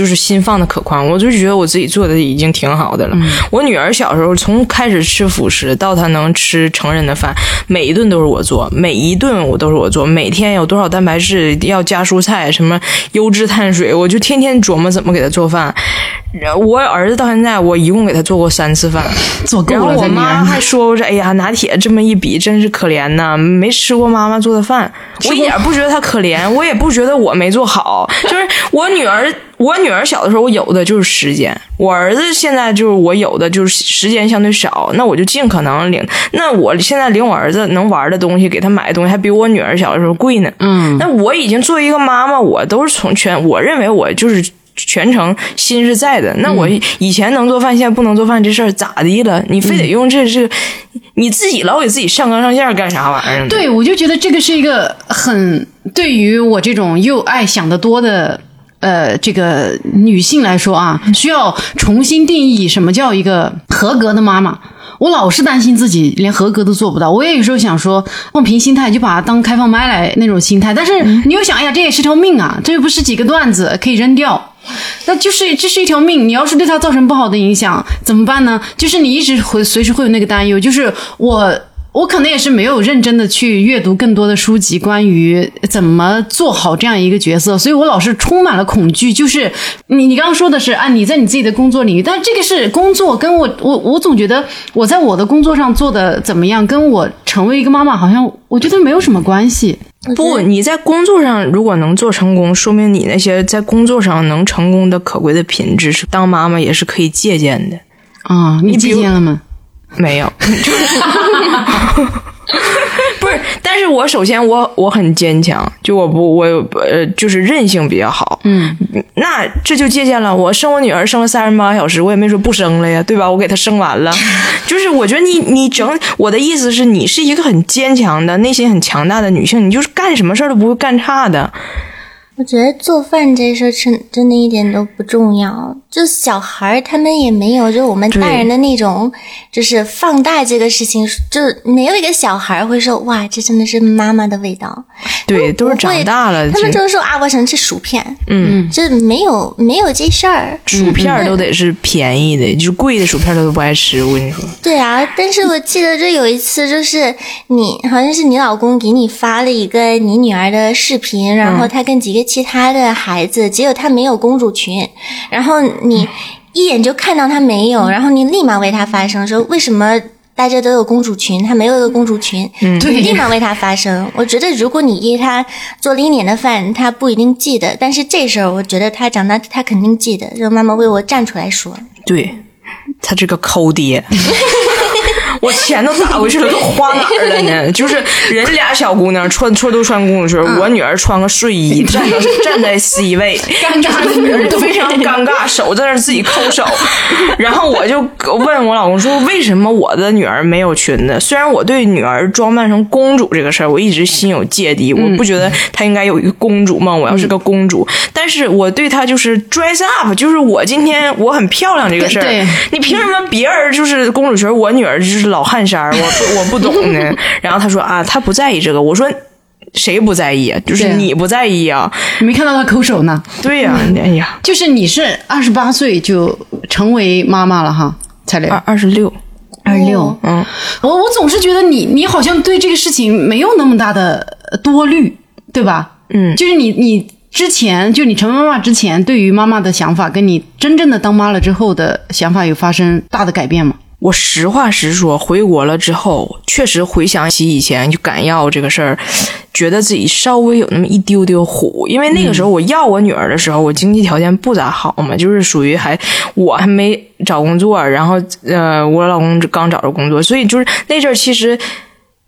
就是心放的可宽，我就觉得我自己做的已经挺好的了。我女儿小时候从开始吃辅食到她能吃成人的饭，每一顿都是我做，每一顿我都是我做，每天有多少蛋白质要加蔬菜，什么优质碳水，我。就天天琢磨怎么给她做饭，我儿子到现在我一共给他做过三次饭，做够了。然后我妈还说我说哎呀拿铁这么一比真是可怜呐，没吃过妈妈做的饭。我一点不觉得他可怜，我也不觉得我没做好。就是我女儿，我女儿小的时候我有的就是时间，我儿子现在就是我有的就是时间相对少，那我就尽可能领。那我现在领我儿子能玩的东西，给他买的东西还比我女儿小的时候贵呢。嗯，那我已经作为一个妈妈，我都是从全我认为我就是全程心是在的。那我以前能做饭，现在不能做饭这事儿咋的了？你非得用这这。你自己老给自己上纲上线干啥玩意儿？对，我就觉得这个是一个很对于我这种又爱想得多的呃这个女性来说啊，需要重新定义什么叫一个合格的妈妈。我老是担心自己连合格都做不到。我也有时候想说放平心态，就把它当开放麦来那种心态。但是你又想，哎呀，这也是条命啊，这又不是几个段子可以扔掉。那就是这是一条命，你要是对它造成不好的影响怎么办呢？就是你一直会随时会有那个担忧，就是我我可能也是没有认真的去阅读更多的书籍，关于怎么做好这样一个角色，所以我老是充满了恐惧。就是你你刚刚说的是啊，你在你自己的工作领域，但这个是工作，跟我我我总觉得我在我的工作上做的怎么样，跟我成为一个妈妈好像我觉得没有什么关系。不，你在工作上如果能做成功，说明你那些在工作上能成功的可贵的品质，是当妈妈也是可以借鉴的。啊，你借鉴了吗？没有，就 是不是，但是我首先我我很坚强，就我不我呃就是韧性比较好，嗯，那这就借鉴了。我生我女儿生了三十八小时，我也没说不生了呀，对吧？我给她生完了，就是我觉得你你整我的意思是你是一个很坚强的、内心很强大的女性，你就是干什么事儿都不会干差的。我觉得做饭这事儿真真的一点都不重要，就小孩儿他们也没有，就我们大人的那种，就是放大这个事情，就没有一个小孩会说哇，这真的是妈妈的味道。对，都是长大了，他们就是说啊，我想吃薯片，嗯，就没有没有这事儿。薯片都得是便宜的，就是贵的薯片他都不爱吃。我跟你说，对啊，但是我记得就有一次，就是你好像是你老公给你发了一个你女儿的视频，然后他跟几个。其他的孩子，只有他没有公主裙，然后你一眼就看到他没有，然后你立马为他发声，说为什么大家都有公主裙，他没有一个公主裙，嗯，你立马为他发声。我觉得如果你给他做了一年的饭，他不一定记得，但是这事儿，我觉得他长大他肯定记得，让妈妈为我站出来说。对他这个抠爹。我钱都打回去了，都花哪儿了呢？就是人俩小姑娘穿穿都穿公主裙，我女儿穿个睡衣站在 站在 C 位，尴尬的非常尴尬，手在那自己抠手。然后我就问我老公说：“为什么我的女儿没有裙子？”虽然我对女儿装扮成公主这个事儿，我一直心有芥蒂，我不觉得她应该有一个公主梦。我要是个公主，但是我对她就是 dress up，就是我今天我很漂亮这个事儿。你凭什么别人就是公主裙，我女儿就是？老汗衫儿，我 我不懂 呢。然后他说啊，他不在意这个。我说谁不在意？就是你不在意啊？你没看到他抠手呢？对呀，哎呀，就是你是二十八岁就成为妈妈了哈？才两二二十六，二十六。嗯，我我总是觉得你你好像对这个事情没有那么大的多虑，对吧？嗯，就是你你之前就你成为妈妈之前，对于妈妈的想法，跟你真正的当妈了之后的想法有发生大的改变吗？我实话实说，回国了之后，确实回想起以前就敢要这个事儿，觉得自己稍微有那么一丢丢虎。因为那个时候我要我女儿的时候，我经济条件不咋好嘛，就是属于还我还没找工作，然后呃，我老公刚找着工作，所以就是那阵儿其实。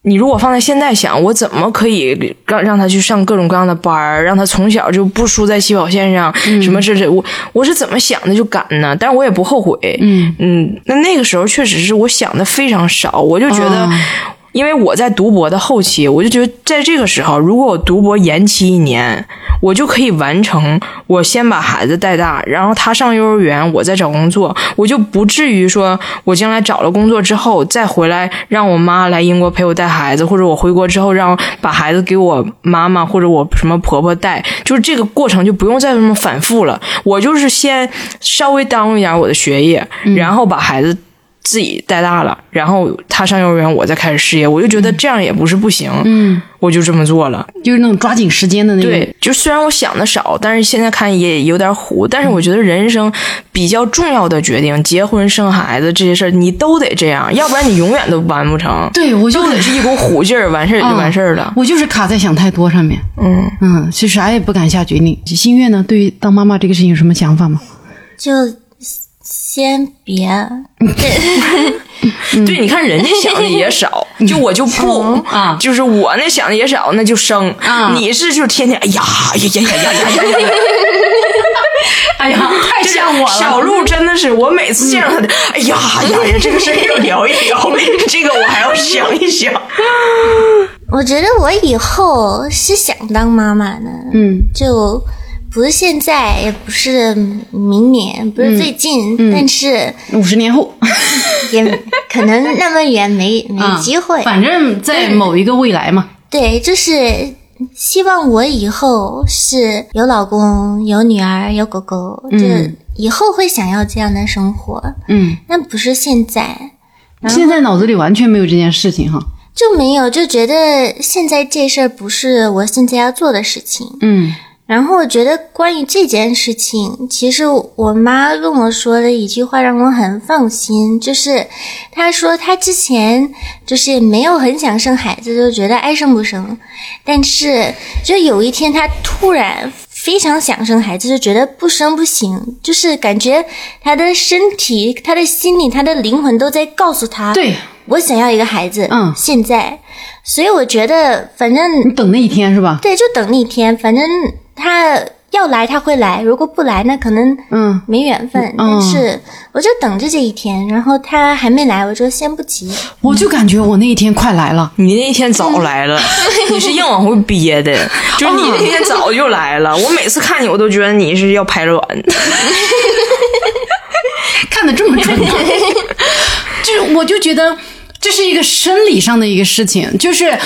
你如果放在现在想，我怎么可以让让他去上各种各样的班儿，让他从小就不输在起跑线上，什么这这，我我是怎么想的就敢呢？但是我也不后悔。嗯嗯，那那个时候确实是我想的非常少，我就觉得。因为我在读博的后期，我就觉得在这个时候，如果我读博延期一年，我就可以完成。我先把孩子带大，然后他上幼儿园，我再找工作，我就不至于说我将来找了工作之后再回来让我妈来英国陪我带孩子，或者我回国之后让把孩子给我妈妈或者我什么婆婆带，就是这个过程就不用再那么反复了。我就是先稍微耽误一点我的学业，然后把孩子。自己带大了，然后他上幼儿园，我再开始事业，我就觉得这样也不是不行，嗯，我就这么做了，就是那种抓紧时间的那种。对，就虽然我想的少，但是现在看也有点虎，但是我觉得人生比较重要的决定，结婚生孩子这些事儿，你都得这样，要不然你永远都完不成。对，我就得是一股虎劲儿，完事儿就完事儿了。我就是卡在想太多上面，嗯嗯，就啥也不敢下决定。心月呢，对于当妈妈这个事情有什么想法吗？就。先别，对，你看人家想的也少，就我就不啊，就是我那想的也少，那就生。你是就天天哎呀呀呀呀呀呀呀，哎呀，太像我了。小鹿真的是，我每次见到他的，哎呀呀呀，这个事要聊一聊，这个我还要想一想。我觉得我以后是想当妈妈的，嗯，就。不是现在，也不是明年，不是最近，但是五十年后也可能那么远没 没机会。反正在某一个未来嘛。对，就是希望我以后是有老公、有女儿、有狗狗，就以后会想要这样的生活。嗯，但不是现在。现在脑子里完全没有这件事情哈。就没有，就觉得现在这事儿不是我现在要做的事情。嗯然后我觉得关于这件事情，其实我妈跟我说的一句话让我很放心，就是她说她之前就是没有很想生孩子，就觉得爱生不生，但是就有一天她突然非常想生孩子，就觉得不生不行，就是感觉她的身体、她的心理、她的灵魂都在告诉她，对我想要一个孩子，嗯现在，所以我觉得反正你等那一天是吧？对，就等那一天，反正他要来他会来，如果不来那可能嗯没缘分。但是我就等着这一天，然后他还没来，我就先不急。我就感觉我那一天快来了。你那一天早来了，你是硬往回憋的，就是你那天早就来了。我每次看你，我都觉得你是要排卵。看的这么准吗？就是我就觉得这是一个生理上的一个事情，就是。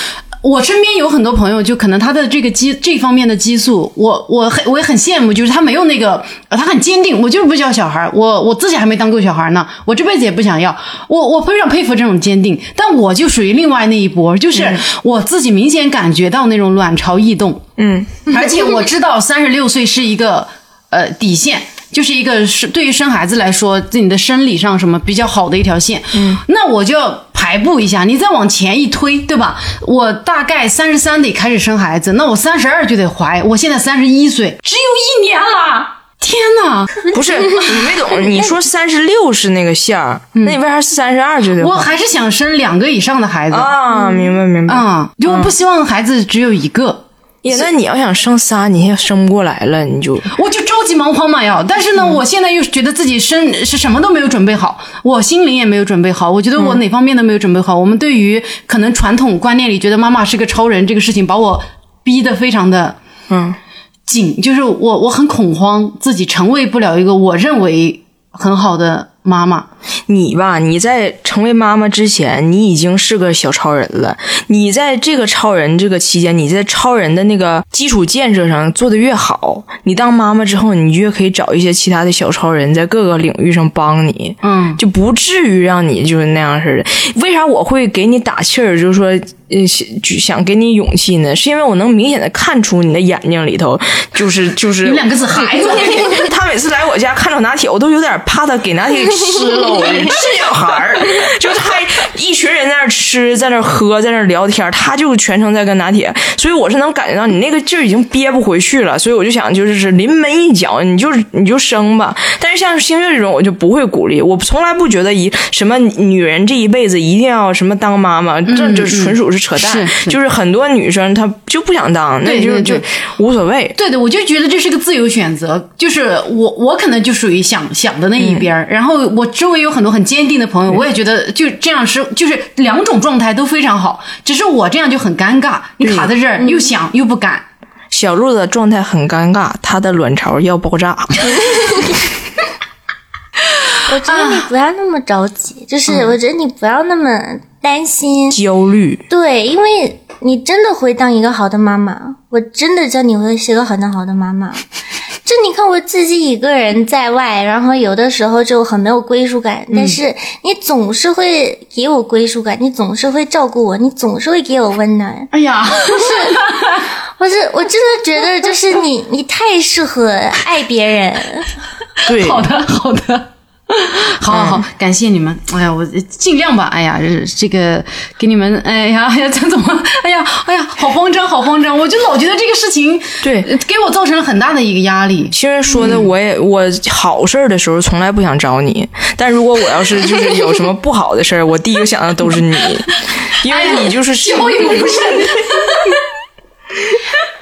我身边有很多朋友，就可能他的这个激这方面的激素，我我很我也很羡慕，就是他没有那个，呃他很坚定，我就是不要小孩儿，我我自己还没当够小孩儿呢，我这辈子也不想要，我我非常佩服这种坚定，但我就属于另外那一波，就是我自己明显感觉到那种卵巢异动，嗯，而且我知道三十六岁是一个呃底线，就是一个是对于生孩子来说，自己的生理上什么比较好的一条线。嗯，那我就要排布一下，你再往前一推，对吧？我大概三十三得开始生孩子，那我三十二就得怀，我现在三十一岁，只有一年了。天哪！不是你没懂，你说三十六是那个线儿，那你为啥三十二就得怀我还是想生两个以上的孩子啊？明白明白。啊、就我不希望孩子只有一个。呀，那你要想生仨，你现在生不过来了，你就我就着急忙慌嘛要，但是呢，我现在又觉得自己生是什么都没有准备好，我心灵也没有准备好，我觉得我哪方面都没有准备好。我们对于可能传统观念里觉得妈妈是个超人这个事情，把我逼得非常的嗯。紧，就是我我很恐慌，自己成为不了一个我认为很好的妈妈。你吧，你在成为妈妈之前，你已经是个小超人了。你在这个超人这个期间，你在超人的那个基础建设上做的越好，你当妈妈之后，你越可以找一些其他的小超人，在各个领域上帮你，嗯，就不至于让你就是那样似的。为啥我会给你打气儿，就是说，呃，想就想给你勇气呢？是因为我能明显的看出你的眼睛里头，就是就是有两个字孩子。他每次来我家看着拿铁，我都有点怕他给拿铁给吃了。我这小孩儿，就是他一群人在那吃，在那喝，在那聊天，他就全程在跟拿铁，所以我是能感觉到你那个劲儿已经憋不回去了，所以我就想就是临门一脚，你就你就生吧。但是像星月这种，我就不会鼓励，我从来不觉得一什么女人这一辈子一定要什么当妈妈，这这纯属是扯淡。是是就是很多女生她就不想当，那就就无所谓。对对，我就觉得这是个自由选择，就是我我可能就属于想想的那一边儿、然后我周围有很多很坚定的朋友，我也觉得就这样是就是两种状态都非常好，只是我这样就很尴尬，你卡在这儿又想又不敢，小鹿的状态很尴尬，她的卵巢要爆炸。我觉得你不要那么着急，就是我觉得你不要那么担心。焦虑，对，因为你真的会当一个好的妈妈，我真的知道你会是一个很好的妈妈。就你看我自己一个人在外，然后有的时候就很没有归属感，但是你总是会给我归属感，你总是会照顾我，你总是会给我温暖。哎呀，我是我真的觉得，就是你，你太适合爱别人。对，好的好的。好好好，感谢你们！哎呀，我尽量吧。哎呀，这这个给你们，哎呀，哎呀，这怎么？哎呀，哎呀，好慌张，好慌张！我就老觉得这个事情，对呃给我造成了很大的一个压力。其实说的我也我好事儿的时候从来不想找你，但如果我要是就是有什么不好的事儿，我第一个想到都是你，因为你就是后一步不慎。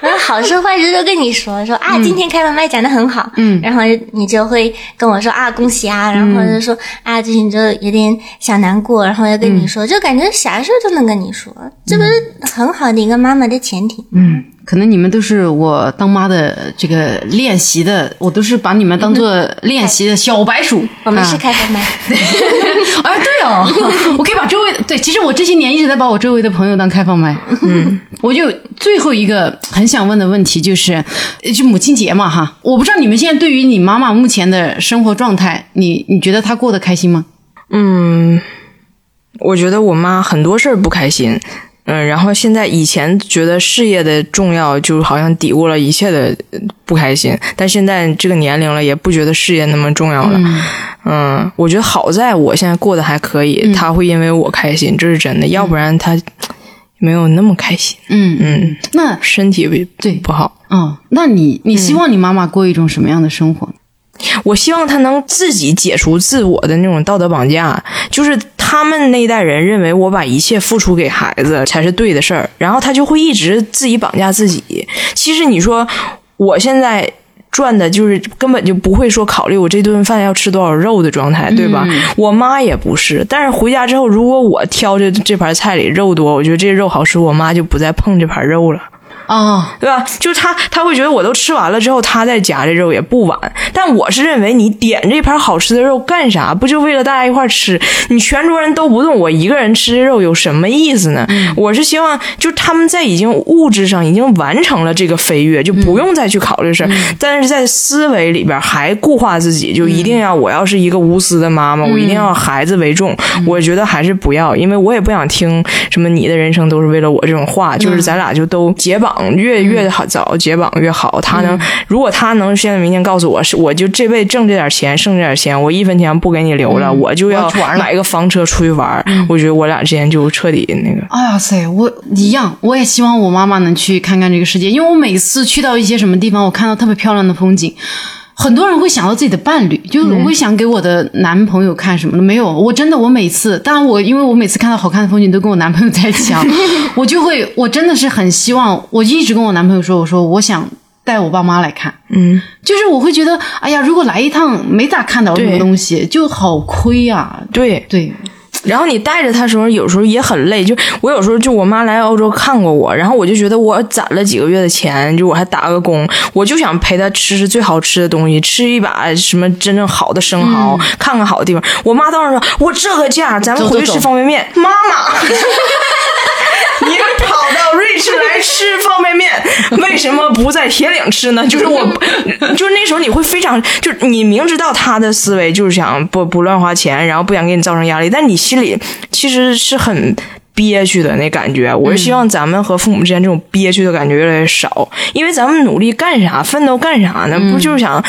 然后好事坏事都跟你说，说啊，今天开完麦讲的很好，嗯，然后你就会跟我说啊，恭喜啊，然后就说啊，最近就有点小难过，然后要跟你说，就感觉啥事儿都能跟你说，这不是很好的一个妈妈的前提？嗯，可能你们都是我当妈的这个练习的，我都是把你们当做练习的小白鼠。我们是啊。开放麦，哎，对哦，我可以把周围对，其实我这些年一直在把我周围的朋友当开放麦。嗯，我就最后一个很想问的问题就是，呃就母亲节嘛哈，我不知道你们现在对于你妈妈目前的生活状态，你你觉得她过得开心吗？嗯，我觉得我妈很多事儿不开心，嗯，然后现在以前觉得事业的重要，就好像抵过了一切的不开心，但现在这个年龄了，也不觉得事业那么重要了。嗯，我觉得好在我现在过得还可以，他会因为我开心，这是真的，要不然他没有那么开心。嗯嗯，那身体不对不好。哦，那你你希望你妈妈过一种什么样的生活？我希望他能自己解除自我的那种道德绑架，就是他们那一代人认为我把一切付出给孩子才是对的事儿，然后他就会一直自己绑架自己。其实你说我现在赚的就是根本就不会说考虑我这顿饭要吃多少肉的状态，对吧？我妈也不是，但是回家之后，如果我挑这这盘菜里肉多，我觉得这肉好吃，我妈就不再碰这盘肉了。哦，对吧？就是他，他会觉得我都吃完了之后，他再夹这肉也不晚。但我是认为，你点这盘好吃的肉干啥？不就为了大家一块吃？你全桌人都不动，我一个人吃这肉有什么意思呢？我是希望，就他们在已经物质上已经完成了这个飞跃，就不用再去考虑事儿。但是在思维里边还固化自己，就一定要我要是一个无私的妈妈，我一定要孩子为重。我觉得还是不要，因为我也不想听什么你的人生都是为了我这种话。就是咱俩就都解绑。越越好早解绑越好。他能，如果他能现在明天告诉我是，我就这辈子挣这点钱，剩这点钱，我一分钱不给你留了，我就要买一个房车出去玩。我觉得我俩之间就彻底那个。哎呀塞，我一样，我也希望我妈妈能去看看这个世界，因为我每次去到一些什么地方，我看到特别漂亮的风景。很多人会想到自己的伴侣，就我会想给我的男朋友看什么的。没有，我真的我每次，当然我因为我每次看到好看的风景都跟我男朋友在一起啊，我就会我真的是很希望，我一直跟我男朋友说，我说我想带我爸妈来看，嗯，就是我会觉得，哎呀，如果来一趟没咋看到什么东西，就好亏呀、对。对，然后你带着他的时候，有时候也很累。就我有时候就我妈来欧洲看过我，然后我就觉得我攒了几个月的钱，就我还打个工，我就想陪她吃吃最好吃的东西，吃一把什么真正好的生蚝，看看好的地方。我妈当时说：“我这个价，咱们回去吃方便面。”妈妈。跑到瑞士来吃方便面，为什么不在铁岭吃呢？就是我，就是那时候你会非常，就是你明知道他的思维就是想不不乱花钱，然后不想给你造成压力，但你心里其实是很憋屈的那感觉。我是希望咱们和父母之间这种憋屈的感觉越来越少，因为咱们努力干啥，奋斗干啥呢？不就是想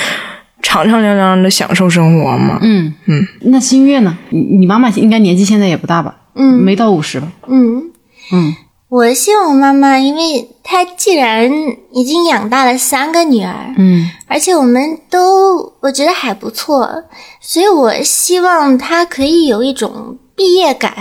敞敞亮亮的享受生活吗？嗯嗯。那新月呢？你你妈妈应该年纪现在也不大吧？嗯没到五十吧？嗯，嗯我希望我妈妈，因为她既然已经养大了三个女儿，嗯。而且我们都我觉得还不错，所以我希望她可以有一种毕业感，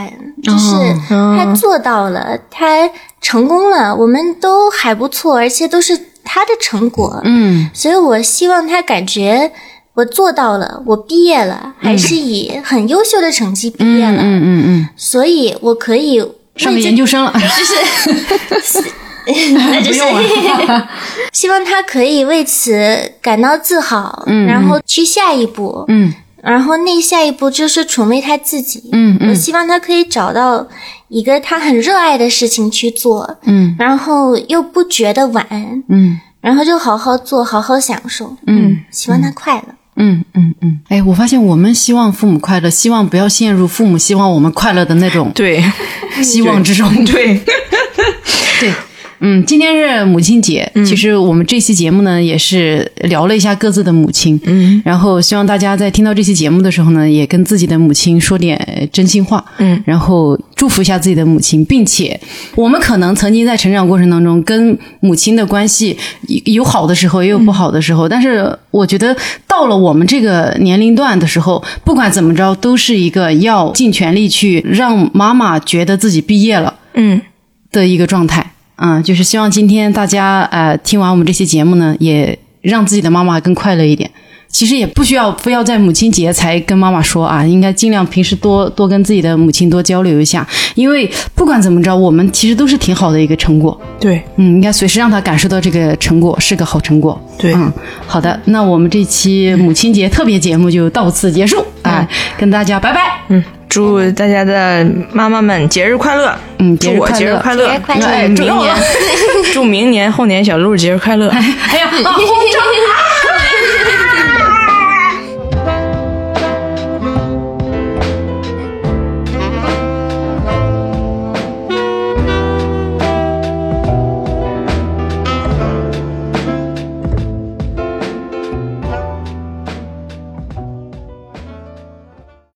就是她做到了，她成功了，我们都还不错，而且都是她的成果，嗯。所以我希望她感觉我做到了，我毕业了，还是以很优秀的成绩毕业了，嗯嗯嗯，所以我可以上个研究生了，就是 不用了。希望他可以为此感到自豪，然后去下一步，嗯。然后那下一步就是宠为他自己。嗯嗯。我希望他可以找到一个他很热爱的事情去做，嗯。然后又不觉得晚，嗯。然后就好好做，好好享受。嗯。希望他快乐。嗯嗯嗯嗯，哎，我发现我们希望父母快乐，希望不要陷入父母希望我们快乐的那种对。希望之中。对，对，嗯，今天是母亲节，其实我们这期节目呢也是聊了一下各自的母亲，嗯，然后希望大家在听到这期节目的时候呢，也跟自己的母亲说点真心话，嗯，然后祝福一下自己的母亲，并且我们可能曾经在成长过程当中跟母亲的关系有好的时候，也有不好的时候，但是我觉得到了我们这个年龄段的时候，不管怎么着，都是一个要尽全力去让妈妈觉得自己毕业了。嗯。的一个状态。嗯，就是希望今天大家呃听完我们这期节目呢，也让自己的妈妈更快乐一点。其实也不需要非要在母亲节才跟妈妈说啊，应该尽量平时多多跟自己的母亲多交流一下，因为不管怎么着，我们其实都是挺好的一个成果。对嗯，应该随时让她感受到这个成果是个好成果。对嗯，好的，那我们这期母亲节特别节目就到此结束啊、跟大家拜拜。嗯，祝大家的妈妈们节日快乐！嗯节日祝我快乐节日快乐！祝明年，祝明年后年小鹿节日快乐！哎呀，啊好长